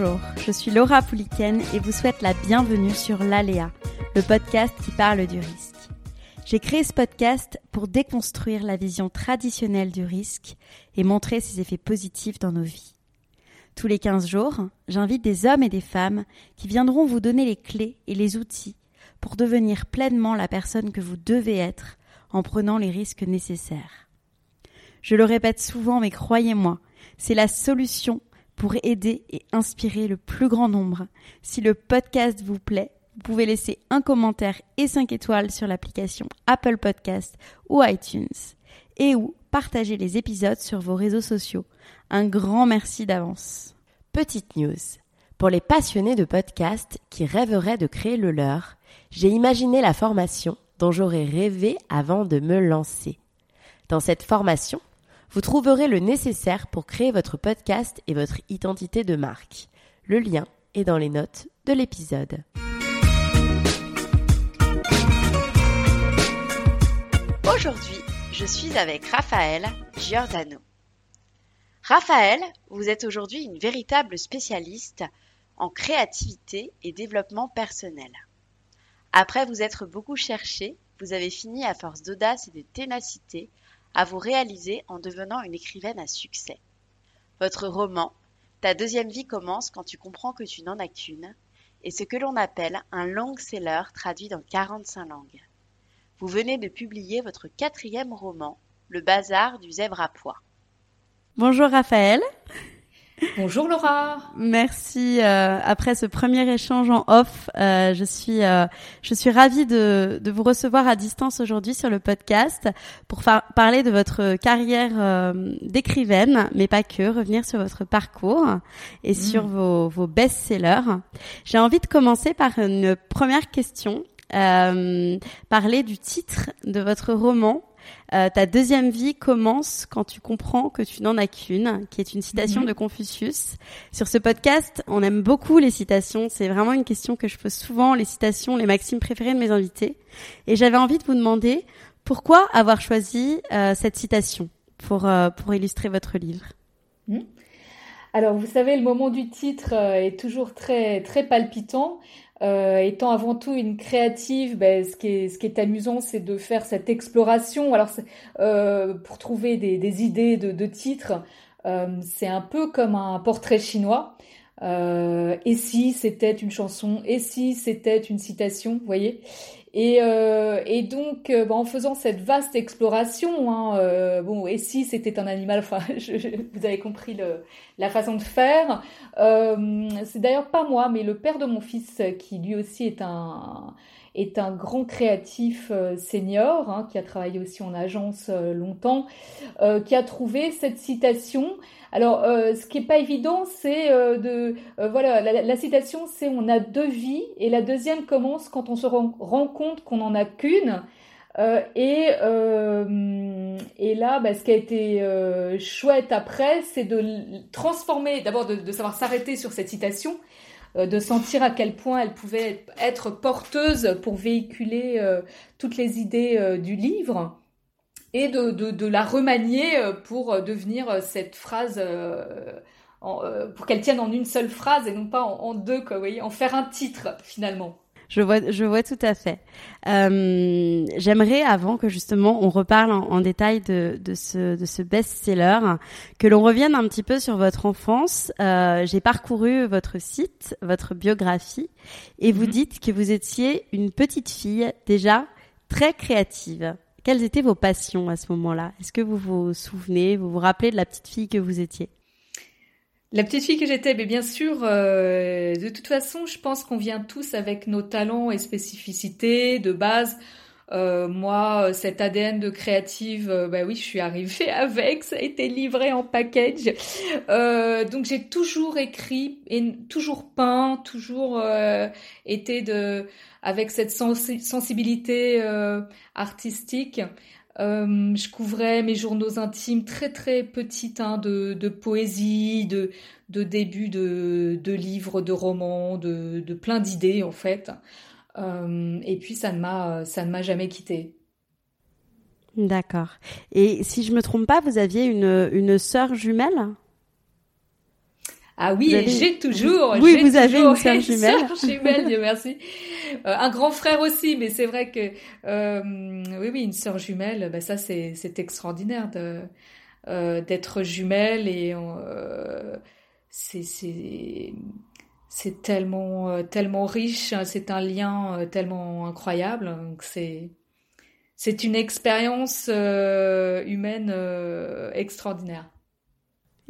Bonjour, je suis Laura Pouliken et vous souhaite la bienvenue sur l'Aléa, le podcast qui parle du risque. J'ai créé ce podcast pour déconstruire la vision traditionnelle du risque et montrer ses effets positifs dans nos vies. Tous les 15 jours, j'invite des hommes et des femmes qui viendront vous donner les clés et les outils pour devenir pleinement la personne que vous devez être en prenant les risques nécessaires. Je le répète souvent, mais croyez-moi, c'est la solution pour aider et inspirer le plus grand nombre. Si le podcast vous plaît, vous pouvez laisser un commentaire et 5 étoiles sur l'application Apple Podcast ou iTunes et ou partager les épisodes sur vos réseaux sociaux. Un grand merci d'avance. Petite news. Pour les passionnés de podcast qui rêveraient de créer le leur, j'ai imaginé la formation dont j'aurais rêvé avant de me lancer. Dans cette formation, vous trouverez le nécessaire pour créer votre podcast et votre identité de marque. Le lien est dans les notes de l'épisode. Aujourd'hui, je suis avec Raphaël Giordano. Raphaël, vous êtes aujourd'hui une véritable spécialiste en créativité et développement personnel. Après vous être beaucoup cherché, vous avez fini à force d'audace et de ténacité à vous réaliser en devenant une écrivaine à succès. Votre roman, Ta deuxième vie commence quand tu comprends que tu n'en as qu'une, est ce que l'on appelle un long-seller traduit dans 45 langues. Vous venez de publier votre quatrième roman, Le bazar du zèbre à pois. Bonjour Raphaël. Bonjour Laura. Merci. Euh, après ce premier échange en off, euh, je suis euh, je suis ravie de, de vous recevoir à distance aujourd'hui sur le podcast pour parler de votre carrière euh, d'écrivaine, mais pas que, revenir sur votre parcours et sur Mm. vos, vos best-sellers. J'ai envie de commencer par une première question. Euh, parler du titre de votre roman euh, ta deuxième vie commence quand tu comprends que tu n'en as qu'une, qui est une citation Mhm. de Confucius. Sur ce podcast, on aime beaucoup les citations. C'est vraiment une question que je pose souvent, les citations, les maximes préférées de mes invités. Et j'avais envie de vous demander pourquoi avoir choisi euh, cette citation pour, euh, pour illustrer votre livre? Alors, vous savez, le moment du titre est toujours très, très palpitant. Euh, étant avant tout une créative, ben, ce qui est, ce qui est amusant, c'est de faire cette exploration. Alors, euh, pour trouver des, des idées de, de titres, euh, c'est un peu comme un portrait chinois. Euh, et si c'était une chanson, et si c'était une citation, vous voyez? Et, euh, et donc, euh, ben, en faisant cette vaste exploration, hein, euh, bon, et si c'était un animal, enfin, je- vous avez compris le, la façon de faire. Euh, c'est d'ailleurs pas moi, mais le père de mon fils, qui lui aussi est un, est un grand créatif euh, senior, hein, qui a travaillé aussi en agence euh, longtemps, euh, qui a trouvé cette citation. Alors, ce qui est pas évident, c'est de, voilà, la, citation, c'est on a deux vies, et la deuxième commence quand on se rend, compte qu'on n'en a qu'une. Et, et là, bah, ce qui a été chouette après, c'est de transformer, d'abord de, savoir s'arrêter sur cette citation, de sentir à quel point elle pouvait être porteuse pour véhiculer euh, toutes les idées euh, du livre, et de, de, la remanier euh, pour euh, devenir euh, cette phrase, euh, euh, pour qu'elle tienne en une seule phrase et non pas en, en deux, quoi, vous voyez, en faire un titre finalement. Je vois, je vois tout à fait. Euh, J'aimerais, avant que justement on reparle en, détail de, de, ce, de ce best-seller, que l'on revienne un petit peu sur votre enfance. Euh, J'ai parcouru votre site, votre biographie, et vous mhm. dites que vous étiez une petite fille déjà très créative. Quelles étaient vos passions à ce moment-là? Est-ce que vous vous souvenez, vous vous rappelez de la petite fille que vous étiez? La petite fille que j'étais, mais bien sûr, euh, de toute façon, je pense qu'on vient tous avec nos talents et spécificités de base. Euh, moi, cet ADN de créative, euh, bah oui, je suis arrivée avec, ça a été livré en package. donc j'ai toujours écrit et toujours peint, toujours été de avec cette sensibilité artistique. Euh, je couvrais mes journaux intimes très très petites hein, de, de, poésie, de, de débuts de, de livres, de romans, de, de plein d'idées en fait. Euh, et puis ça ne m'a ça ne m'a jamais quitté. D'accord. Et si je me trompe pas, vous aviez une une sœur jumelle? Ah oui, j'ai toujours. Oui, vous avez une sœur jumelle. Sœur jumelle, Dieu merci. Euh, un grand frère aussi, mais c'est vrai que euh, oui, oui, une sœur jumelle, bah ça c'est c'est extraordinaire de euh, d'être jumelle et c'est c'est c'est tellement tellement riche, hein, c'est un lien tellement incroyable. Donc c'est c'est une expérience humaine extraordinaire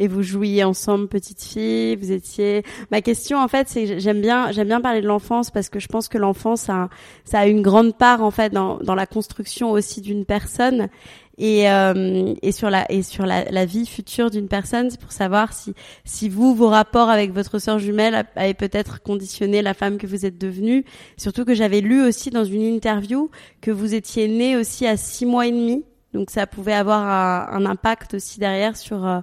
et vous jouiez ensemble petite fille, vous étiez. Ma question en fait c'est j'aime bien j'aime bien parler de l'enfance parce que je pense que l'enfance ça, ça a une grande part en fait dans, dans la construction aussi d'une personne et, euh, et sur la et sur la, la vie future d'une personne. C'est pour savoir si si vous vos rapports avec votre sœur jumelle avaient peut-être conditionné la femme que vous êtes devenue. Surtout que j'avais lu aussi dans une interview que vous étiez née aussi à six mois et demi. Donc ça pouvait avoir un, un impact aussi derrière sur euh,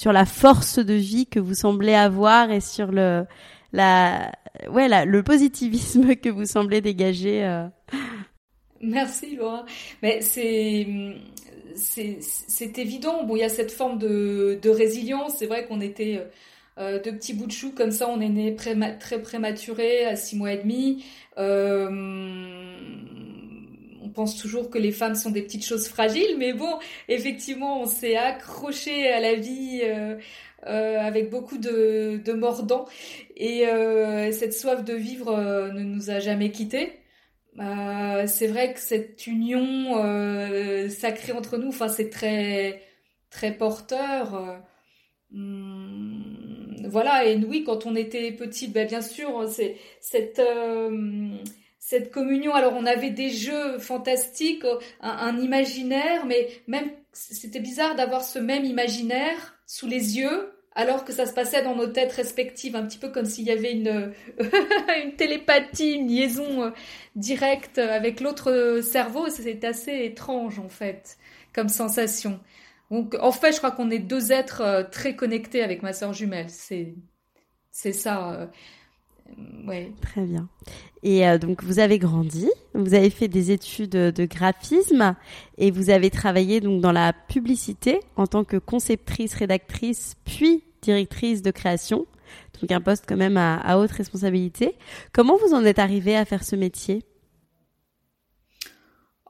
sur la force de vie que vous semblez avoir et sur le la ouais le positivisme que vous semblez dégager. Euh. Merci Laura. Mais c'est c'est évident. Bon, il y a cette forme de, de résilience. C'est vrai qu'on était euh, de petits bouts de chou comme ça. On est né très prématuré à six mois et demi. Euh, toujours que les femmes sont des petites choses fragiles, mais bon, effectivement, on s'est accroché à la vie euh, euh, avec beaucoup de, mordants, et euh, cette soif de vivre ne nous a jamais quittés. c'est vrai que cette union sacrée entre nous, enfin, c'est très très porteur. Hum, voilà, et oui, quand on était petit, ben, bien sûr, c'est cette cette communion. Alors on avait des jeux fantastiques, un, imaginaire, mais même c'était bizarre d'avoir ce même imaginaire sous les yeux alors que ça se passait dans nos têtes respectives, un petit peu comme s'il y avait une, télépathie, une liaison euh, directe avec l'autre cerveau. C'est assez étrange en fait comme sensation. Donc en fait, je crois qu'on est deux êtres euh, très connectés avec ma sœur jumelle. C'est c'est ça. Ouais. Très bien. Et euh, donc vous avez grandi, vous avez fait des études de graphisme et vous avez travaillé donc dans la publicité en tant que conceptrice, rédactrice, puis directrice de création. Donc un poste quand même à, à haute responsabilité. Comment vous en êtes arrivé à faire ce métier?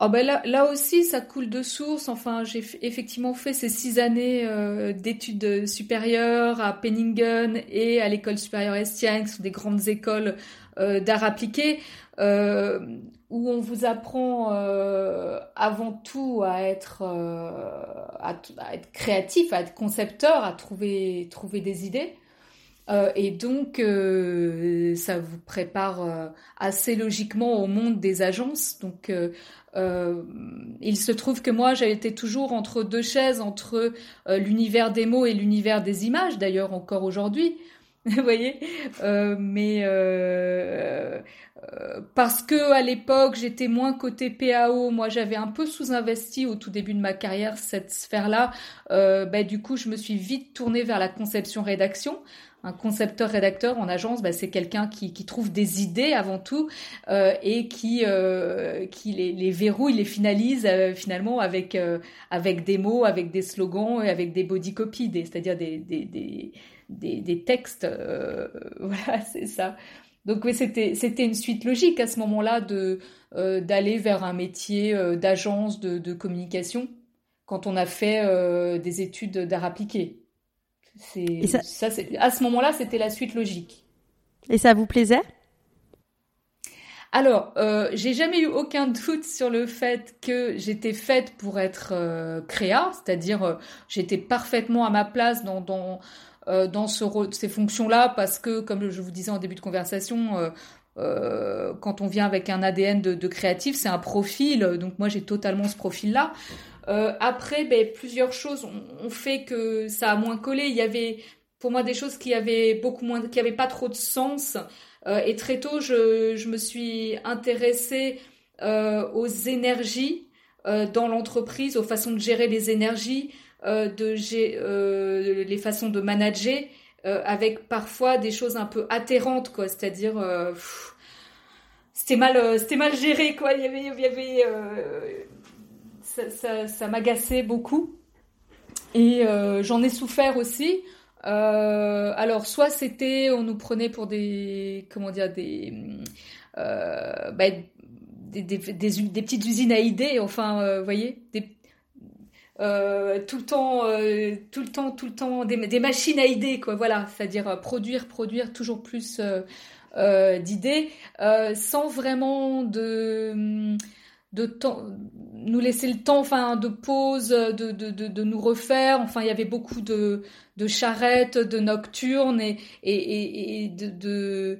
Oh ben là, aussi, ça coule de source. Enfin, j'ai effectivement fait ces six années euh, d'études supérieures à Penningen et à l'école supérieure Estienne, qui sont des grandes écoles euh, d'art appliqué, euh, où on vous apprend avant tout à être, créatif, à être concepteur, à trouver des idées. Et donc, ça vous prépare assez logiquement au monde des agences. Donc, euh, il se trouve que moi, j'ai été toujours entre deux chaises, entre euh, l'univers des mots et l'univers des images, d'ailleurs encore aujourd'hui. Vous voyez? Euh, Mais euh, euh, parce que à l'époque, j'étais moins côté PAO, moi j'avais un peu sous-investi au tout début de ma carrière cette sphère-là. Bah, du coup, je me suis vite tournée vers la conception-rédaction un concepteur-rédacteur en agence, bah, c'est quelqu'un qui, trouve des idées avant tout euh, et qui, euh, les, verrouille, les finalise euh, finalement avec, avec des mots, avec des slogans et avec des body copies, c'est-à-dire des, des, des, des, textes. Voilà, c'est ça. Donc c'était c'était une suite logique à ce moment-là de d'aller vers un métier d'agence de, de, communication quand on a fait des études d'art appliqué. C'est ça, ça à ce moment-là, c'était la suite logique. Et ça vous plaisait? Alors, euh, j'ai jamais eu aucun doute sur le fait que j'étais faite pour être euh, créa, c'est-à-dire euh, j'étais parfaitement à ma place dans dans euh, dans ce ces fonctions-là parce que, comme je vous disais en début de conversation, quand on vient avec un ADN de, de créatif, c'est un profil. Donc moi, j'ai totalement ce profil-là. Après, ben, plusieurs choses ont, fait que ça a moins collé. Il y avait pour moi des choses qui avaient beaucoup moins, qui avaient pas trop de sens. Euh, et très tôt, je, me suis intéressée euh, aux énergies euh, dans l'entreprise, aux façons de gérer les énergies, de les façons de manager, avec parfois des choses un peu atterrantes, quoi. C'est-à-dire c'était mal c'était mal géré quoi il y avait il y avait ça, ça, ça m'agaçait beaucoup. Et j'en ai souffert aussi. Euh, alors, soit c'était, on nous prenait pour des, comment dire, des, euh, bah, des, des, petites usines à idées, enfin, euh, vous voyez, des, euh, tout le temps, euh, tout le temps, tout le temps, des, machines à idées, quoi, voilà, c'est-à-dire euh, produire, produire toujours plus d'idées, sans vraiment de de temps, nous laisser le temps, enfin, de pause, de, de, de, de, nous refaire. Enfin, il y avait beaucoup de, de charrettes, de nocturnes et, et, et, de, de,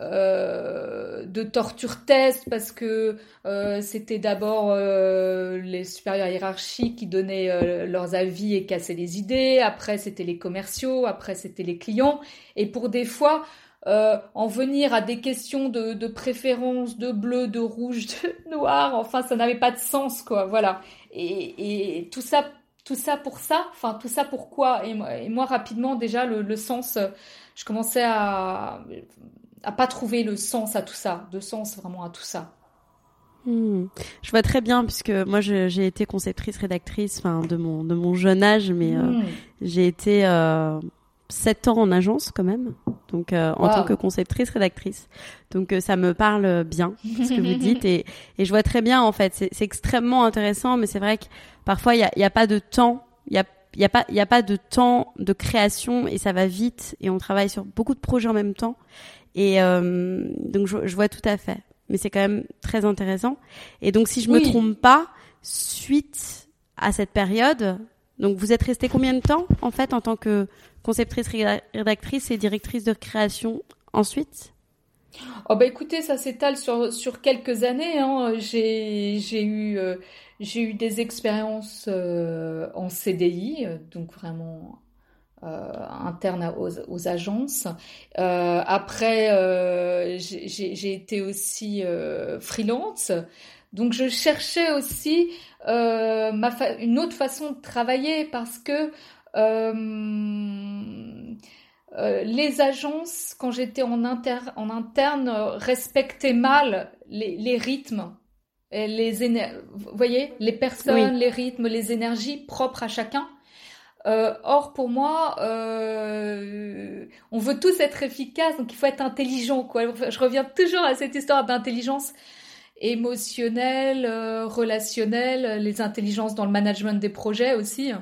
euh, torture tests parce que euh, c'était d'abord euh, les supérieurs hiérarchiques qui donnaient leurs avis et cassaient les idées. Après, c'était les commerciaux. Après, c'était les clients. Et pour des fois, euh, en venir à des questions de, de, préférence, de bleu, de rouge, de noir, enfin ça n'avait pas de sens quoi, voilà. Et, et, tout ça, tout ça pour ça, enfin tout ça pourquoi et, et, moi rapidement déjà le, le, sens, je commençais à à pas trouver le sens à tout ça, de sens vraiment à tout ça. Hmm. Je vois très bien puisque moi j'ai été conceptrice rédactrice, enfin de mon de mon jeune âge, mais euh, hmm. j'ai été euh, 7 ans en agence quand même, donc euh, en tant que conceptrice rédactrice. Donc euh, ça me parle bien ce que vous dites et, et je vois très bien en fait. C'est extrêmement intéressant, mais c'est vrai que parfois il y a, y a, pas de temps, il y a y a pas il y a pas de temps de création et ça va vite et on travaille sur beaucoup de projets en même temps et euh, donc je, je, vois tout à fait. Mais c'est quand même très intéressant. Et donc si je me trompe pas, suite à cette période, donc vous êtes resté combien de temps en fait en tant que conceptrice rédactrice et directrice de création ensuite? Oh bah écoutez, ça s'étale sur, sur quelques années. Hein. J'ai, eu euh, eu des expériences euh, en CDI, donc vraiment euh, interne aux, aux, agences. Euh, après, euh, j'ai été aussi freelance. Donc je cherchais aussi ma une autre façon de travailler parce que euh, euh, les agences, quand j'étais en, inter en interne, respectaient mal les, les rythmes, les vous voyez, les personnes, oui. les rythmes, les énergies propres à chacun. Euh, or, pour moi, euh, on veut tous être efficaces, donc il faut être intelligent. Quoi. Je reviens toujours à cette histoire d'intelligence émotionnelle, euh, relationnelle, les intelligences dans le management des projets aussi.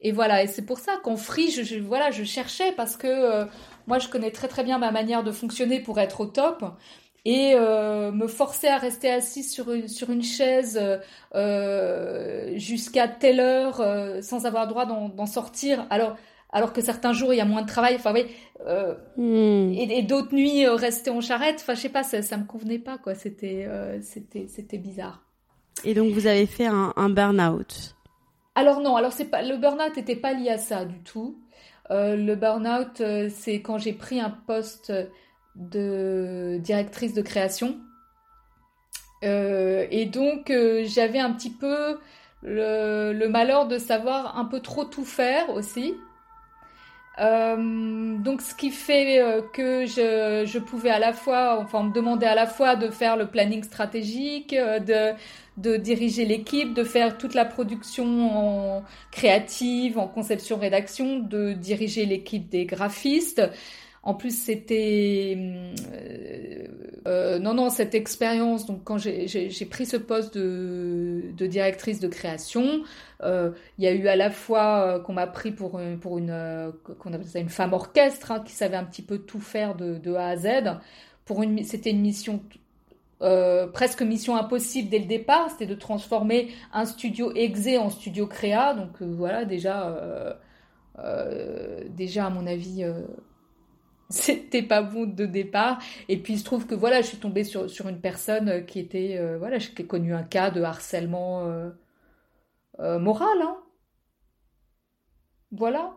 Et voilà, et c'est pour ça qu'en free, je, je, voilà, je cherchais parce que euh, moi, je connais très très bien ma manière de fonctionner pour être au top. Et euh, me forcer à rester assise sur une, sur une chaise euh, jusqu'à telle heure euh, sans avoir le droit d'en sortir. Alors, alors que certains jours il y a moins de travail. Enfin oui, euh, hmm. et, et d'autres nuits euh, rester en charrette. Enfin je sais pas, ça, ça me convenait pas quoi. C'était euh, c'était c'était bizarre. Et donc vous avez fait un, un burn-out. Alors non, alors c'est pas le burn-out n'était pas lié à ça du tout. Euh, le burn-out, euh, c'est quand j'ai pris un poste de directrice de création. Euh, et donc j'avais un petit peu le, malheur de savoir un peu trop tout faire aussi. Euh, donc ce qui fait que je, je, pouvais à la fois, enfin me demander à la fois de faire le planning stratégique, de de diriger l'équipe, de faire toute la production en créative, en conception-rédaction, de diriger l'équipe des graphistes. En plus, c'était non non cette expérience. Donc quand j'ai pris ce poste de, directrice de création, il y a eu à la fois qu'on m'a pris pour une qu'on appelle ça une femme orchestre hein, qui savait un petit peu tout faire de, A à Z. Pour une c'était une mission euh, presque mission impossible dès le départ, c'était de transformer un studio exé en studio créa. Donc euh, voilà, déjà, euh, déjà à mon avis, c'était pas bon de départ. Et puis il se trouve que voilà, je suis tombée sur, une personne qui était, voilà, j'ai connu un cas de harcèlement moral. Hein. Voilà.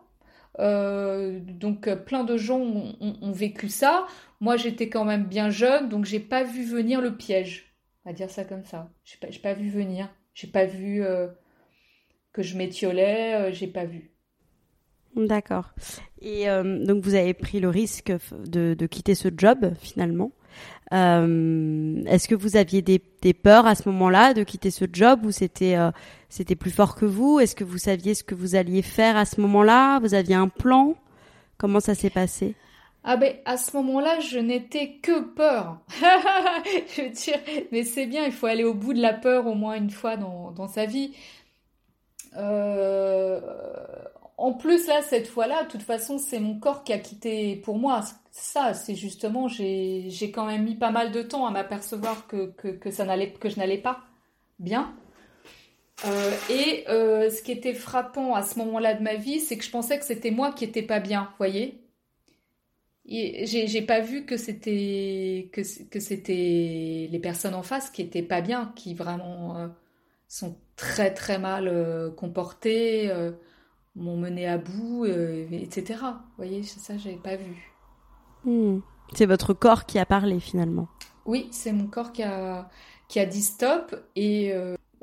donc plein de gens ont vécu ça. Moi, j'étais quand même bien jeune, donc j'ai pas vu venir le piège. On va dire ça comme ça. J'ai pas, pas vu venir. J'ai pas vu euh, que je m'étiolais. Euh, j'ai pas vu. D'accord. Et euh, donc vous avez pris le risque de, quitter ce job finalement. Est-ce que vous aviez des, des peurs à ce moment-là de quitter ce job ou c'était c'était plus fort que vous? Est-ce que vous saviez ce que vous alliez faire à ce moment-là? Vous aviez un plan? Comment ça s'est passé? Ah ben à ce moment-là, je n'étais que peur. je veux dire, mais c'est bien, il faut aller au bout de la peur au moins une fois dans, dans sa vie. Euh, en plus là, cette fois-là, de toute façon, c'est mon corps qui a quitté pour moi. Ça, c'est justement, j'ai quand même mis pas mal de temps à m'apercevoir que, que, que, que je n'allais pas bien. Euh, et euh, ce qui était frappant à ce moment-là de ma vie, c'est que je pensais que c'était moi qui n'étais pas bien, voyez j'ai pas vu que c'était que, c'était les personnes en face qui étaient pas bien, qui vraiment euh, sont très très mal comportées, m'ont mené à bout, etc. Vous voyez, ça j'avais pas vu. Hmm. C'est votre corps qui a parlé finalement. Oui, c'est mon corps qui a qui a dit stop et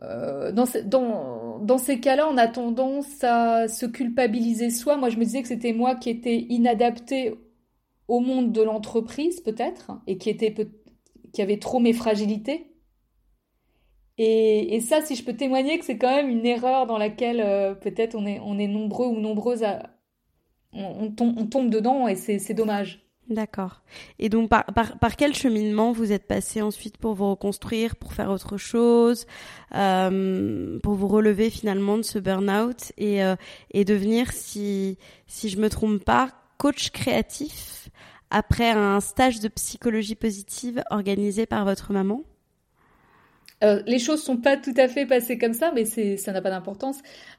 dans, dans, dans, ces cas-là, on a tendance à se culpabiliser soi. Moi, je me disais que c'était moi qui étais inadaptée au monde de l'entreprise peut-être et qui était qui avait trop mes fragilités. Et, ça, si je peux témoigner que c'est quand même une erreur dans laquelle euh, peut-être on est, on est nombreux ou nombreuses à... On, tombe, dedans et c'est dommage. D'accord. Et donc, par, par, quel cheminement vous êtes passé ensuite pour vous reconstruire, pour faire autre chose, euh, pour vous relever finalement de ce burn-out et, euh, et devenir, si, si je me trompe pas, coach créatif après un stage de psychologie positive organisé par votre maman? Euh, les choses sont pas tout à fait passées comme ça, mais ça n'a pas d'importance.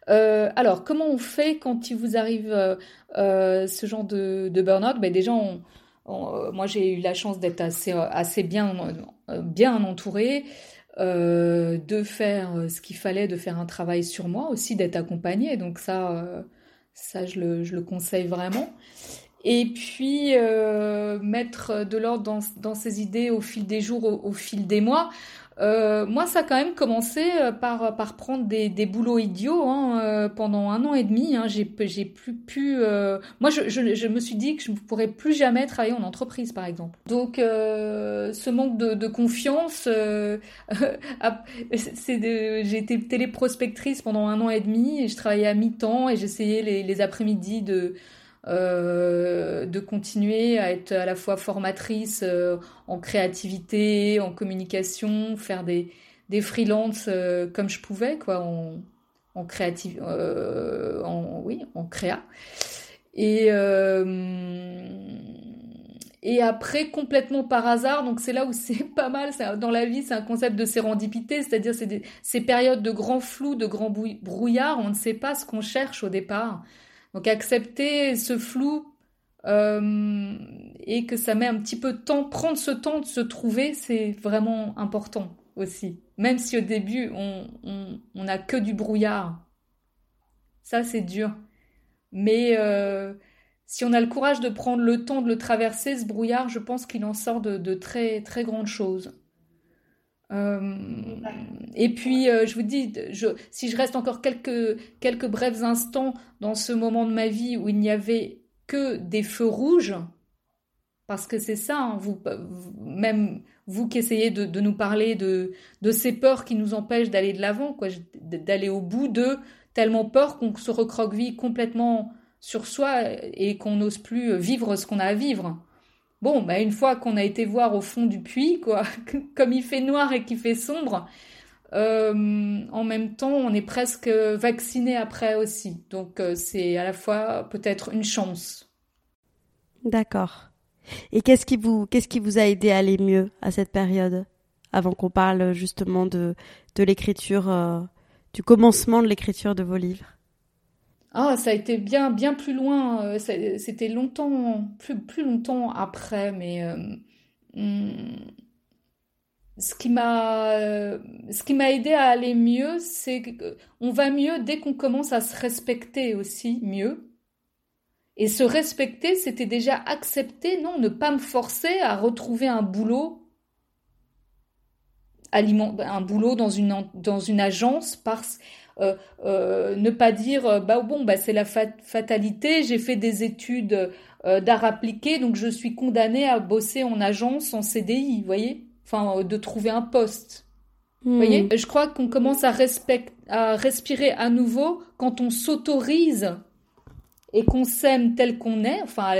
Euh, alors, comment on fait quand il vous arrive euh, ce genre de, burn-out? Ben Déjà, moi j'ai eu la chance d'être assez, bien, entourée, de faire ce qu'il fallait, de faire un travail sur moi aussi, d'être accompagnée. Donc ça, je le, conseille vraiment et puis mettre de l'ordre dans, ses idées au fil des jours, au, fil des mois. Euh, moi, ça a quand même commencé euh, par, par prendre des, des boulots idiots hein, pendant un an et demi. Hein, j'ai, j'ai plus pu. Moi, je, je, je, me suis dit que je ne pourrais plus jamais travailler en entreprise, par exemple. Donc, ce manque de, de confiance, c'est de, j'ai été téléprospectrice pendant un an et demi et je travaillais à mi-temps et j'essayais les, les après-midi de euh, de continuer à être à la fois formatrice euh, en créativité, en communication, faire des, des freelances euh, comme je pouvais, quoi, en, en créative, oui, en créa. Et, et après, complètement par hasard, donc c'est là où c'est pas mal, dans la vie, c'est un concept de sérendipité, c'est-à-dire c'est ces périodes de grand flou, de grand brouillard, on ne sait pas ce qu'on cherche au départ. Donc accepter ce flou euh, et que ça met un petit peu de temps, prendre ce temps de se trouver, c'est vraiment important aussi. Même si au début, on n'a que du brouillard. Ça, c'est dur. Mais euh, si on a le courage de prendre le temps de le traverser, ce brouillard, je pense qu'il en sort de, très, très grandes choses. Euh, et puis, euh, je vous dis, si je reste encore quelques, quelques brefs instants dans ce moment de ma vie où il n'y avait que des feux rouges, parce que c'est ça, hein, vous, même vous qui essayez de, nous parler de, de ces peurs qui nous empêchent d'aller de l'avant, d'aller au bout de tellement peur qu'on se recroqueville complètement sur soi et qu'on n'ose plus vivre ce qu'on a à vivre. Bon, bah une fois qu'on a été voir au fond du puits, quoi, comme il fait noir et qu'il fait sombre, euh, en même temps, on est presque vacciné après aussi. Donc, euh, c'est à la fois peut-être une chance. D'accord. Et qu'est-ce qui vous, qu'est-ce qui vous a aidé à aller mieux à cette période, avant qu'on parle justement de, l'écriture, euh, du commencement de l'écriture de vos livres? Ah, ça a été bien, bien plus loin. C'était longtemps, plus, plus longtemps après, mais. Hmm, ce qui m'a ce qui m'a aidé à aller mieux, c'est qu'on va mieux dès qu'on commence à se respecter aussi mieux. Et se respecter, c'était déjà accepter, non, ne pas me forcer à retrouver un boulot un boulot dans une dans une agence parce euh, euh, ne pas dire euh, bah bon bah c'est la fatalité j'ai fait des études d'art appliqué donc je suis condamnée à bosser en agence en CDI vous voyez? Enfin, euh, de trouver un poste. Vous hmm. voyez? Je crois qu'on commence à, à respirer à nouveau quand on s'autorise et qu'on s'aime tel qu'on est. Enfin,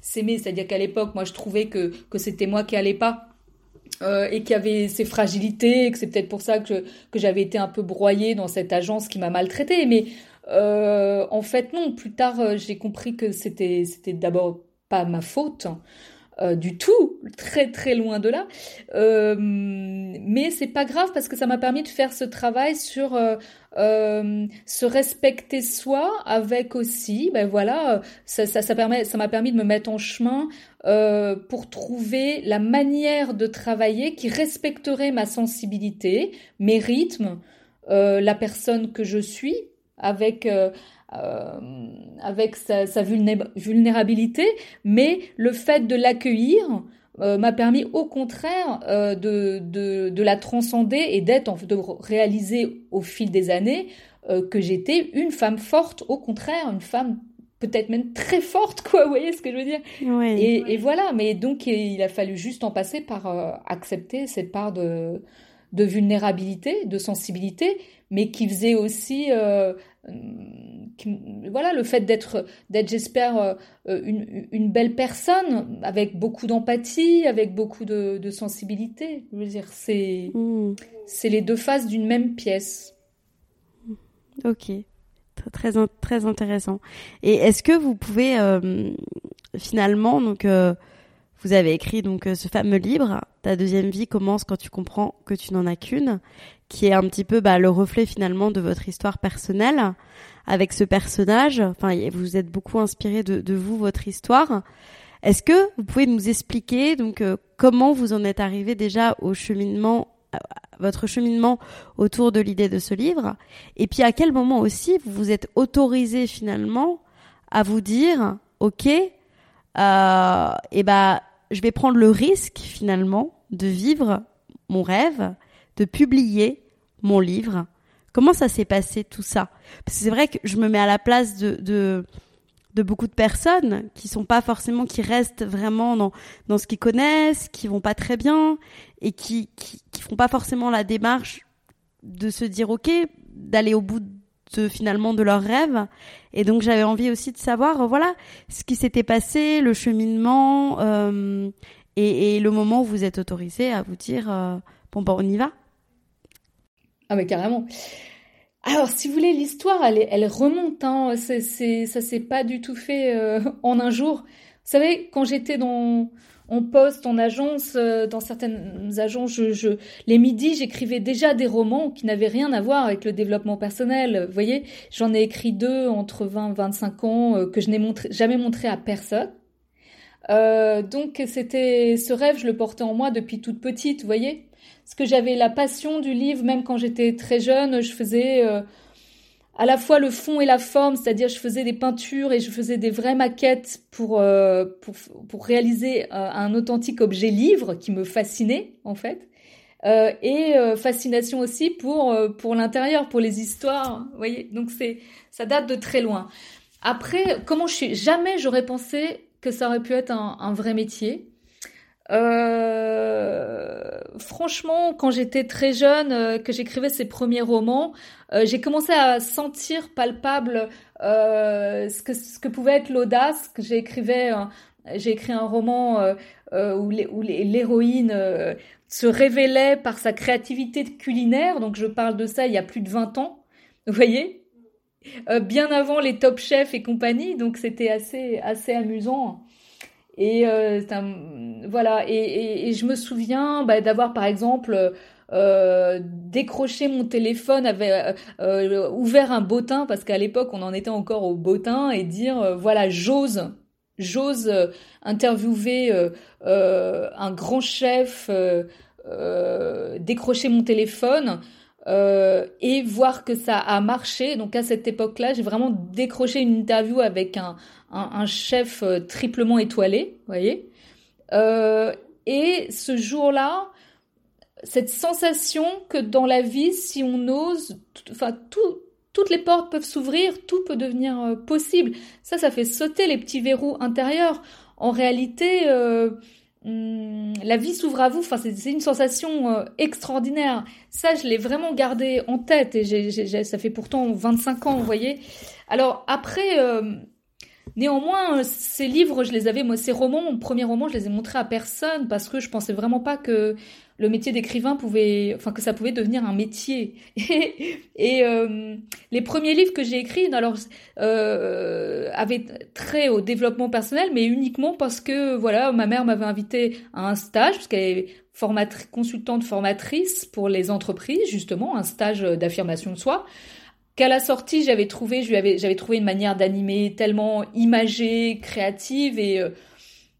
s'aimer, c'est-à-dire qu'à l'époque, moi, je trouvais que, que c'était moi qui allais pas. Euh, et qui avait ses fragilités, et que c'est peut-être pour ça que, j'avais été un peu broyée dans cette agence qui m'a maltraitée. Mais euh, en fait, non. Plus tard, j'ai compris que c'était c'était d'abord pas ma faute. Euh, du tout, très très loin de là. Euh, mais c'est pas grave parce que ça m'a permis de faire ce travail sur euh, se respecter soi avec aussi, ben voilà, ça, ça permet, ça m'a permis de me mettre en chemin pour trouver la manière de travailler qui respecterait ma sensibilité, mes rythmes, la personne que je suis, avec euh, avec sa, vulnérabilité, mais le fait de l'accueillir euh, m'a permis au contraire euh, de, de, la transcender et d'être, de réaliser au fil des années que j'étais une femme forte, au contraire, une femme peut-être même très forte, quoi, vous voyez ce que je veux dire? Et, et, voilà, mais donc il a fallu juste en passer par accepter cette part de, de vulnérabilité, de sensibilité, mais qui faisait aussi voilà le fait d'être d'être j'espère euh, une, une, belle personne avec beaucoup d'empathie avec beaucoup de, de, sensibilité je veux dire c'est hmm. c'est les deux faces d'une même pièce. Ok. Très très intéressant. Et est-ce que vous pouvez euh, finalement donc euh, vous avez écrit donc ce fameux livre ta deuxième vie commence quand tu comprends que tu n'en as qu'une qui est un petit peu bah, le reflet finalement de votre histoire personnelle avec ce personnage. Enfin, vous êtes beaucoup inspiré de, vous, votre histoire. Est-ce que vous pouvez nous expliquer donc euh, comment vous en êtes arrivé déjà au cheminement, votre cheminement autour de l'idée de ce livre, et puis à quel moment aussi vous vous êtes autorisé finalement à vous dire, ok, euh, et eh ben je vais prendre le risque finalement de vivre mon rêve, de publier mon livre. Comment ça s'est passé tout ça? Parce que c'est vrai que je me mets à la place de, de, de beaucoup de personnes qui sont pas forcément, qui restent vraiment dans, dans ce qu'ils connaissent, qui vont pas très bien et qui, qui, qui font pas forcément la démarche de se dire ok, d'aller au bout de, finalement de leurs rêves. Et donc j'avais envie aussi de savoir, voilà, ce qui s'était passé, le cheminement euh, et, et, le moment où vous êtes autorisé à vous dire euh, bon ben on y va. Ah mais carrément. Alors, si vous voulez, l'histoire, elle, remonte. Hein. C'est, ça s'est pas du tout fait euh, en un jour. Vous savez, quand j'étais dans en poste, en agence, euh, dans certaines agences, je, les midis, j'écrivais déjà des romans qui n'avaient rien à voir avec le développement personnel. Vous voyez, j'en ai écrit deux entre 20 et 25 ans euh, que je n'ai jamais montré à personne. donc c'était ce rêve, je le portais en moi depuis toute petite, vous voyez. Parce que j'avais la passion du livre, même quand j'étais très jeune, je faisais euh, à la fois le fond et la forme, c'est-à-dire je faisais des peintures et je faisais des vraies maquettes pour, euh, pour, réaliser euh, un authentique objet livre qui me fascinait en fait. et fascination aussi pour, pour l'intérieur, pour les histoires. Vous voyez, donc ça date de très loin. Après, comment je suis Jamais j'aurais pensé que ça aurait pu être un vrai métier. Euh, franchement, quand j'étais très jeune, euh, que j'écrivais ces premiers romans, euh, j'ai commencé à sentir palpable ce que ce que pouvait être l'audace. Que j'ai écrivais, j'ai écrit un roman où l'héroïne se révélait par sa créativité culinaire. Donc je parle de ça il y a plus de 20 ans. Vous voyez, bien avant les Top Chefs et compagnie. Donc c'était assez assez amusant. Et euh, voilà. Et, et, je me souviens bah, d'avoir par exemple euh, décroché mon téléphone, avait euh, ouvert un bottin parce qu'à l'époque on en était encore au bottin et dire voilà j'ose j'ose interviewer un grand chef, décrocher mon téléphone. Et voir que ça a marché. Donc à cette époque-là, j'ai vraiment décroché une interview avec un, un, chef euh, triplement étoilé, voyez. Euh, et ce jour-là, cette sensation que dans la vie, si on ose, enfin tout, toutes les portes peuvent s'ouvrir, tout peut devenir euh, possible. Ça, ça fait sauter les petits verrous intérieurs. En réalité, hmm, la vie s'ouvre à vous. Enfin, c'est une sensation extraordinaire. Ça, je l'ai vraiment gardé en tête et ça fait pourtant 25 ans, vous voyez. Alors après, Néanmoins, ces livres, je les avais, moi, ces romans, mon premier roman, je les ai montrés à personne parce que je pensais vraiment pas que le métier d'écrivain pouvait, enfin, que ça pouvait devenir un métier. Et, euh, les premiers livres que j'ai écrits, alors, euh, avaient trait au développement personnel, mais uniquement parce que, voilà, ma mère m'avait invité à un stage, parce qu'elle est consultante formatrice pour les entreprises, justement, un stage d'affirmation de soi qu'à la sortie, j'avais trouvé, j'avais trouvé une manière d'animer tellement imagée, créative, et, euh,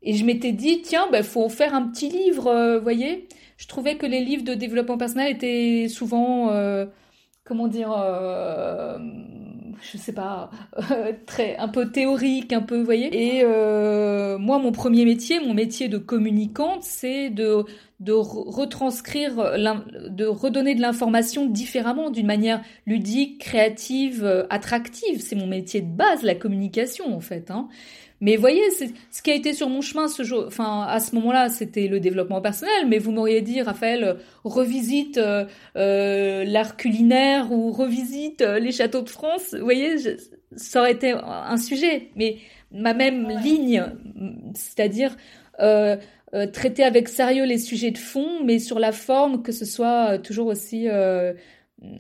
et je m'étais dit, tiens, ben, faut en faire un petit livre, euh, voyez. Je trouvais que les livres de développement personnel étaient souvent, euh, comment dire, je sais pas, très, un peu théorique, un peu, vous voyez. Et moi, mon premier métier, mon métier de communicante, c'est de de retranscrire, de redonner de l'information différemment, d'une manière ludique, créative, euh, attractive. C'est mon métier de base, la communication en fait. Hein. Mais voyez, ce qui a été sur mon chemin ce jour, enfin à ce moment-là, c'était le développement personnel. Mais vous m'auriez dit, Raphaël, revisite euh, euh, l'art culinaire ou revisite les châteaux de France. Vous voyez, ça aurait été un sujet. Mais ma même ligne, c'est-à-dire euh, traiter avec sérieux les sujets de fond, mais sur la forme, que ce soit euh, toujours aussi euh,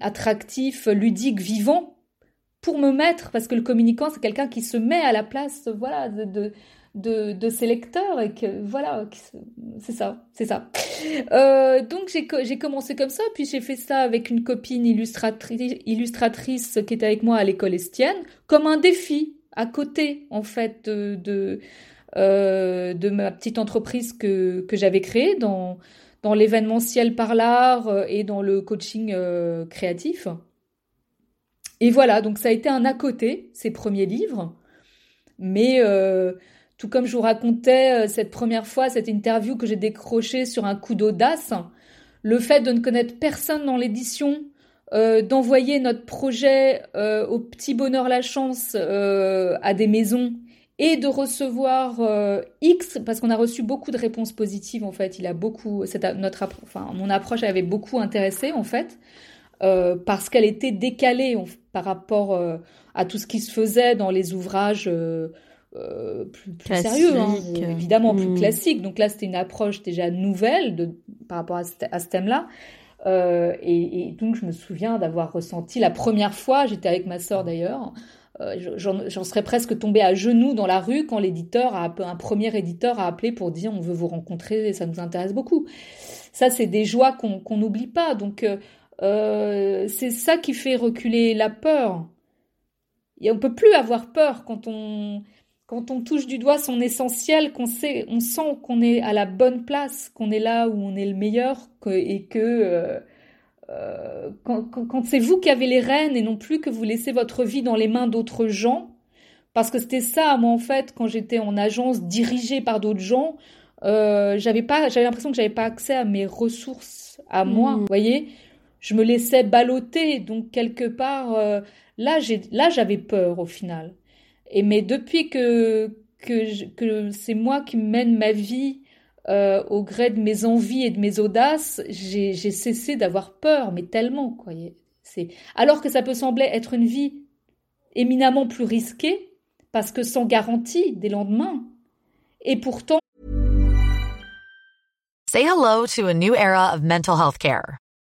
attractif, ludique, vivant, pour me mettre, parce que le communicant, c'est quelqu'un qui se met à la place voilà, de, de, de, ses lecteurs, et que voilà, c'est ça, c'est ça. donc j'ai commencé comme ça, puis j'ai fait ça avec une copine illustratrice, illustratrice qui était avec moi à l'école estienne, comme un défi, à côté, en fait, de euh, de ma petite entreprise que, que j'avais créée dans, dans l'événementiel par l'art euh, et dans le coaching euh, créatif. Et voilà, donc ça a été un à côté, ces premiers livres. Mais tout comme je vous racontais cette première fois, cette interview que j'ai décrochée sur un coup d'audace, le fait de ne connaître personne dans l'édition, d'envoyer notre projet au petit bonheur la chance à des maisons et de recevoir euh, X parce qu'on a reçu beaucoup de réponses positives en fait. Il a beaucoup, notre, mon approche avait beaucoup intéressé en fait euh, parce qu'elle était décalée par rapport euh, à tout ce qui se faisait dans les ouvrages plus, sérieux, hein, évidemment plus hmm. classiques. Donc là c'était une approche déjà nouvelle de, par rapport à ce, thème-là. Et, et, donc je me souviens d'avoir ressenti la première fois, j'étais avec ma sœur d'ailleurs. Euh, j'en serais presque tombée à genoux dans la rue quand l'éditeur un premier éditeur a appelé pour dire on veut vous rencontrer, ça nous intéresse beaucoup. Ça, c'est des joies qu'on n'oublie pas. Donc, euh, euh, c'est ça qui fait reculer la peur. Et on peut plus avoir peur quand on quand on touche du doigt son essentiel, qu'on sait, on sent qu'on est à la bonne place, qu'on est là où on est le meilleur, et que euh, quand, c'est vous qui avez les rênes et non plus que vous laissez votre vie dans les mains d'autres gens, parce que c'était ça, moi en fait, quand j'étais en agence dirigée par d'autres gens, euh, j'avais pas, j'avais l'impression que j'avais pas accès à mes ressources à moi, mmh. vous voyez. Je me laissais balloter, donc quelque part, euh, là, j'ai, là, j'avais peur au final. Et mais depuis que que, c'est moi qui mène ma vie euh, au gré de mes envies et de mes audaces, j'ai cessé d'avoir peur, mais tellement, quoi. C'est alors que ça peut sembler être une vie éminemment plus risquée, parce que sans garantie des lendemains. Et pourtant. Say hello to a new era of mental health care.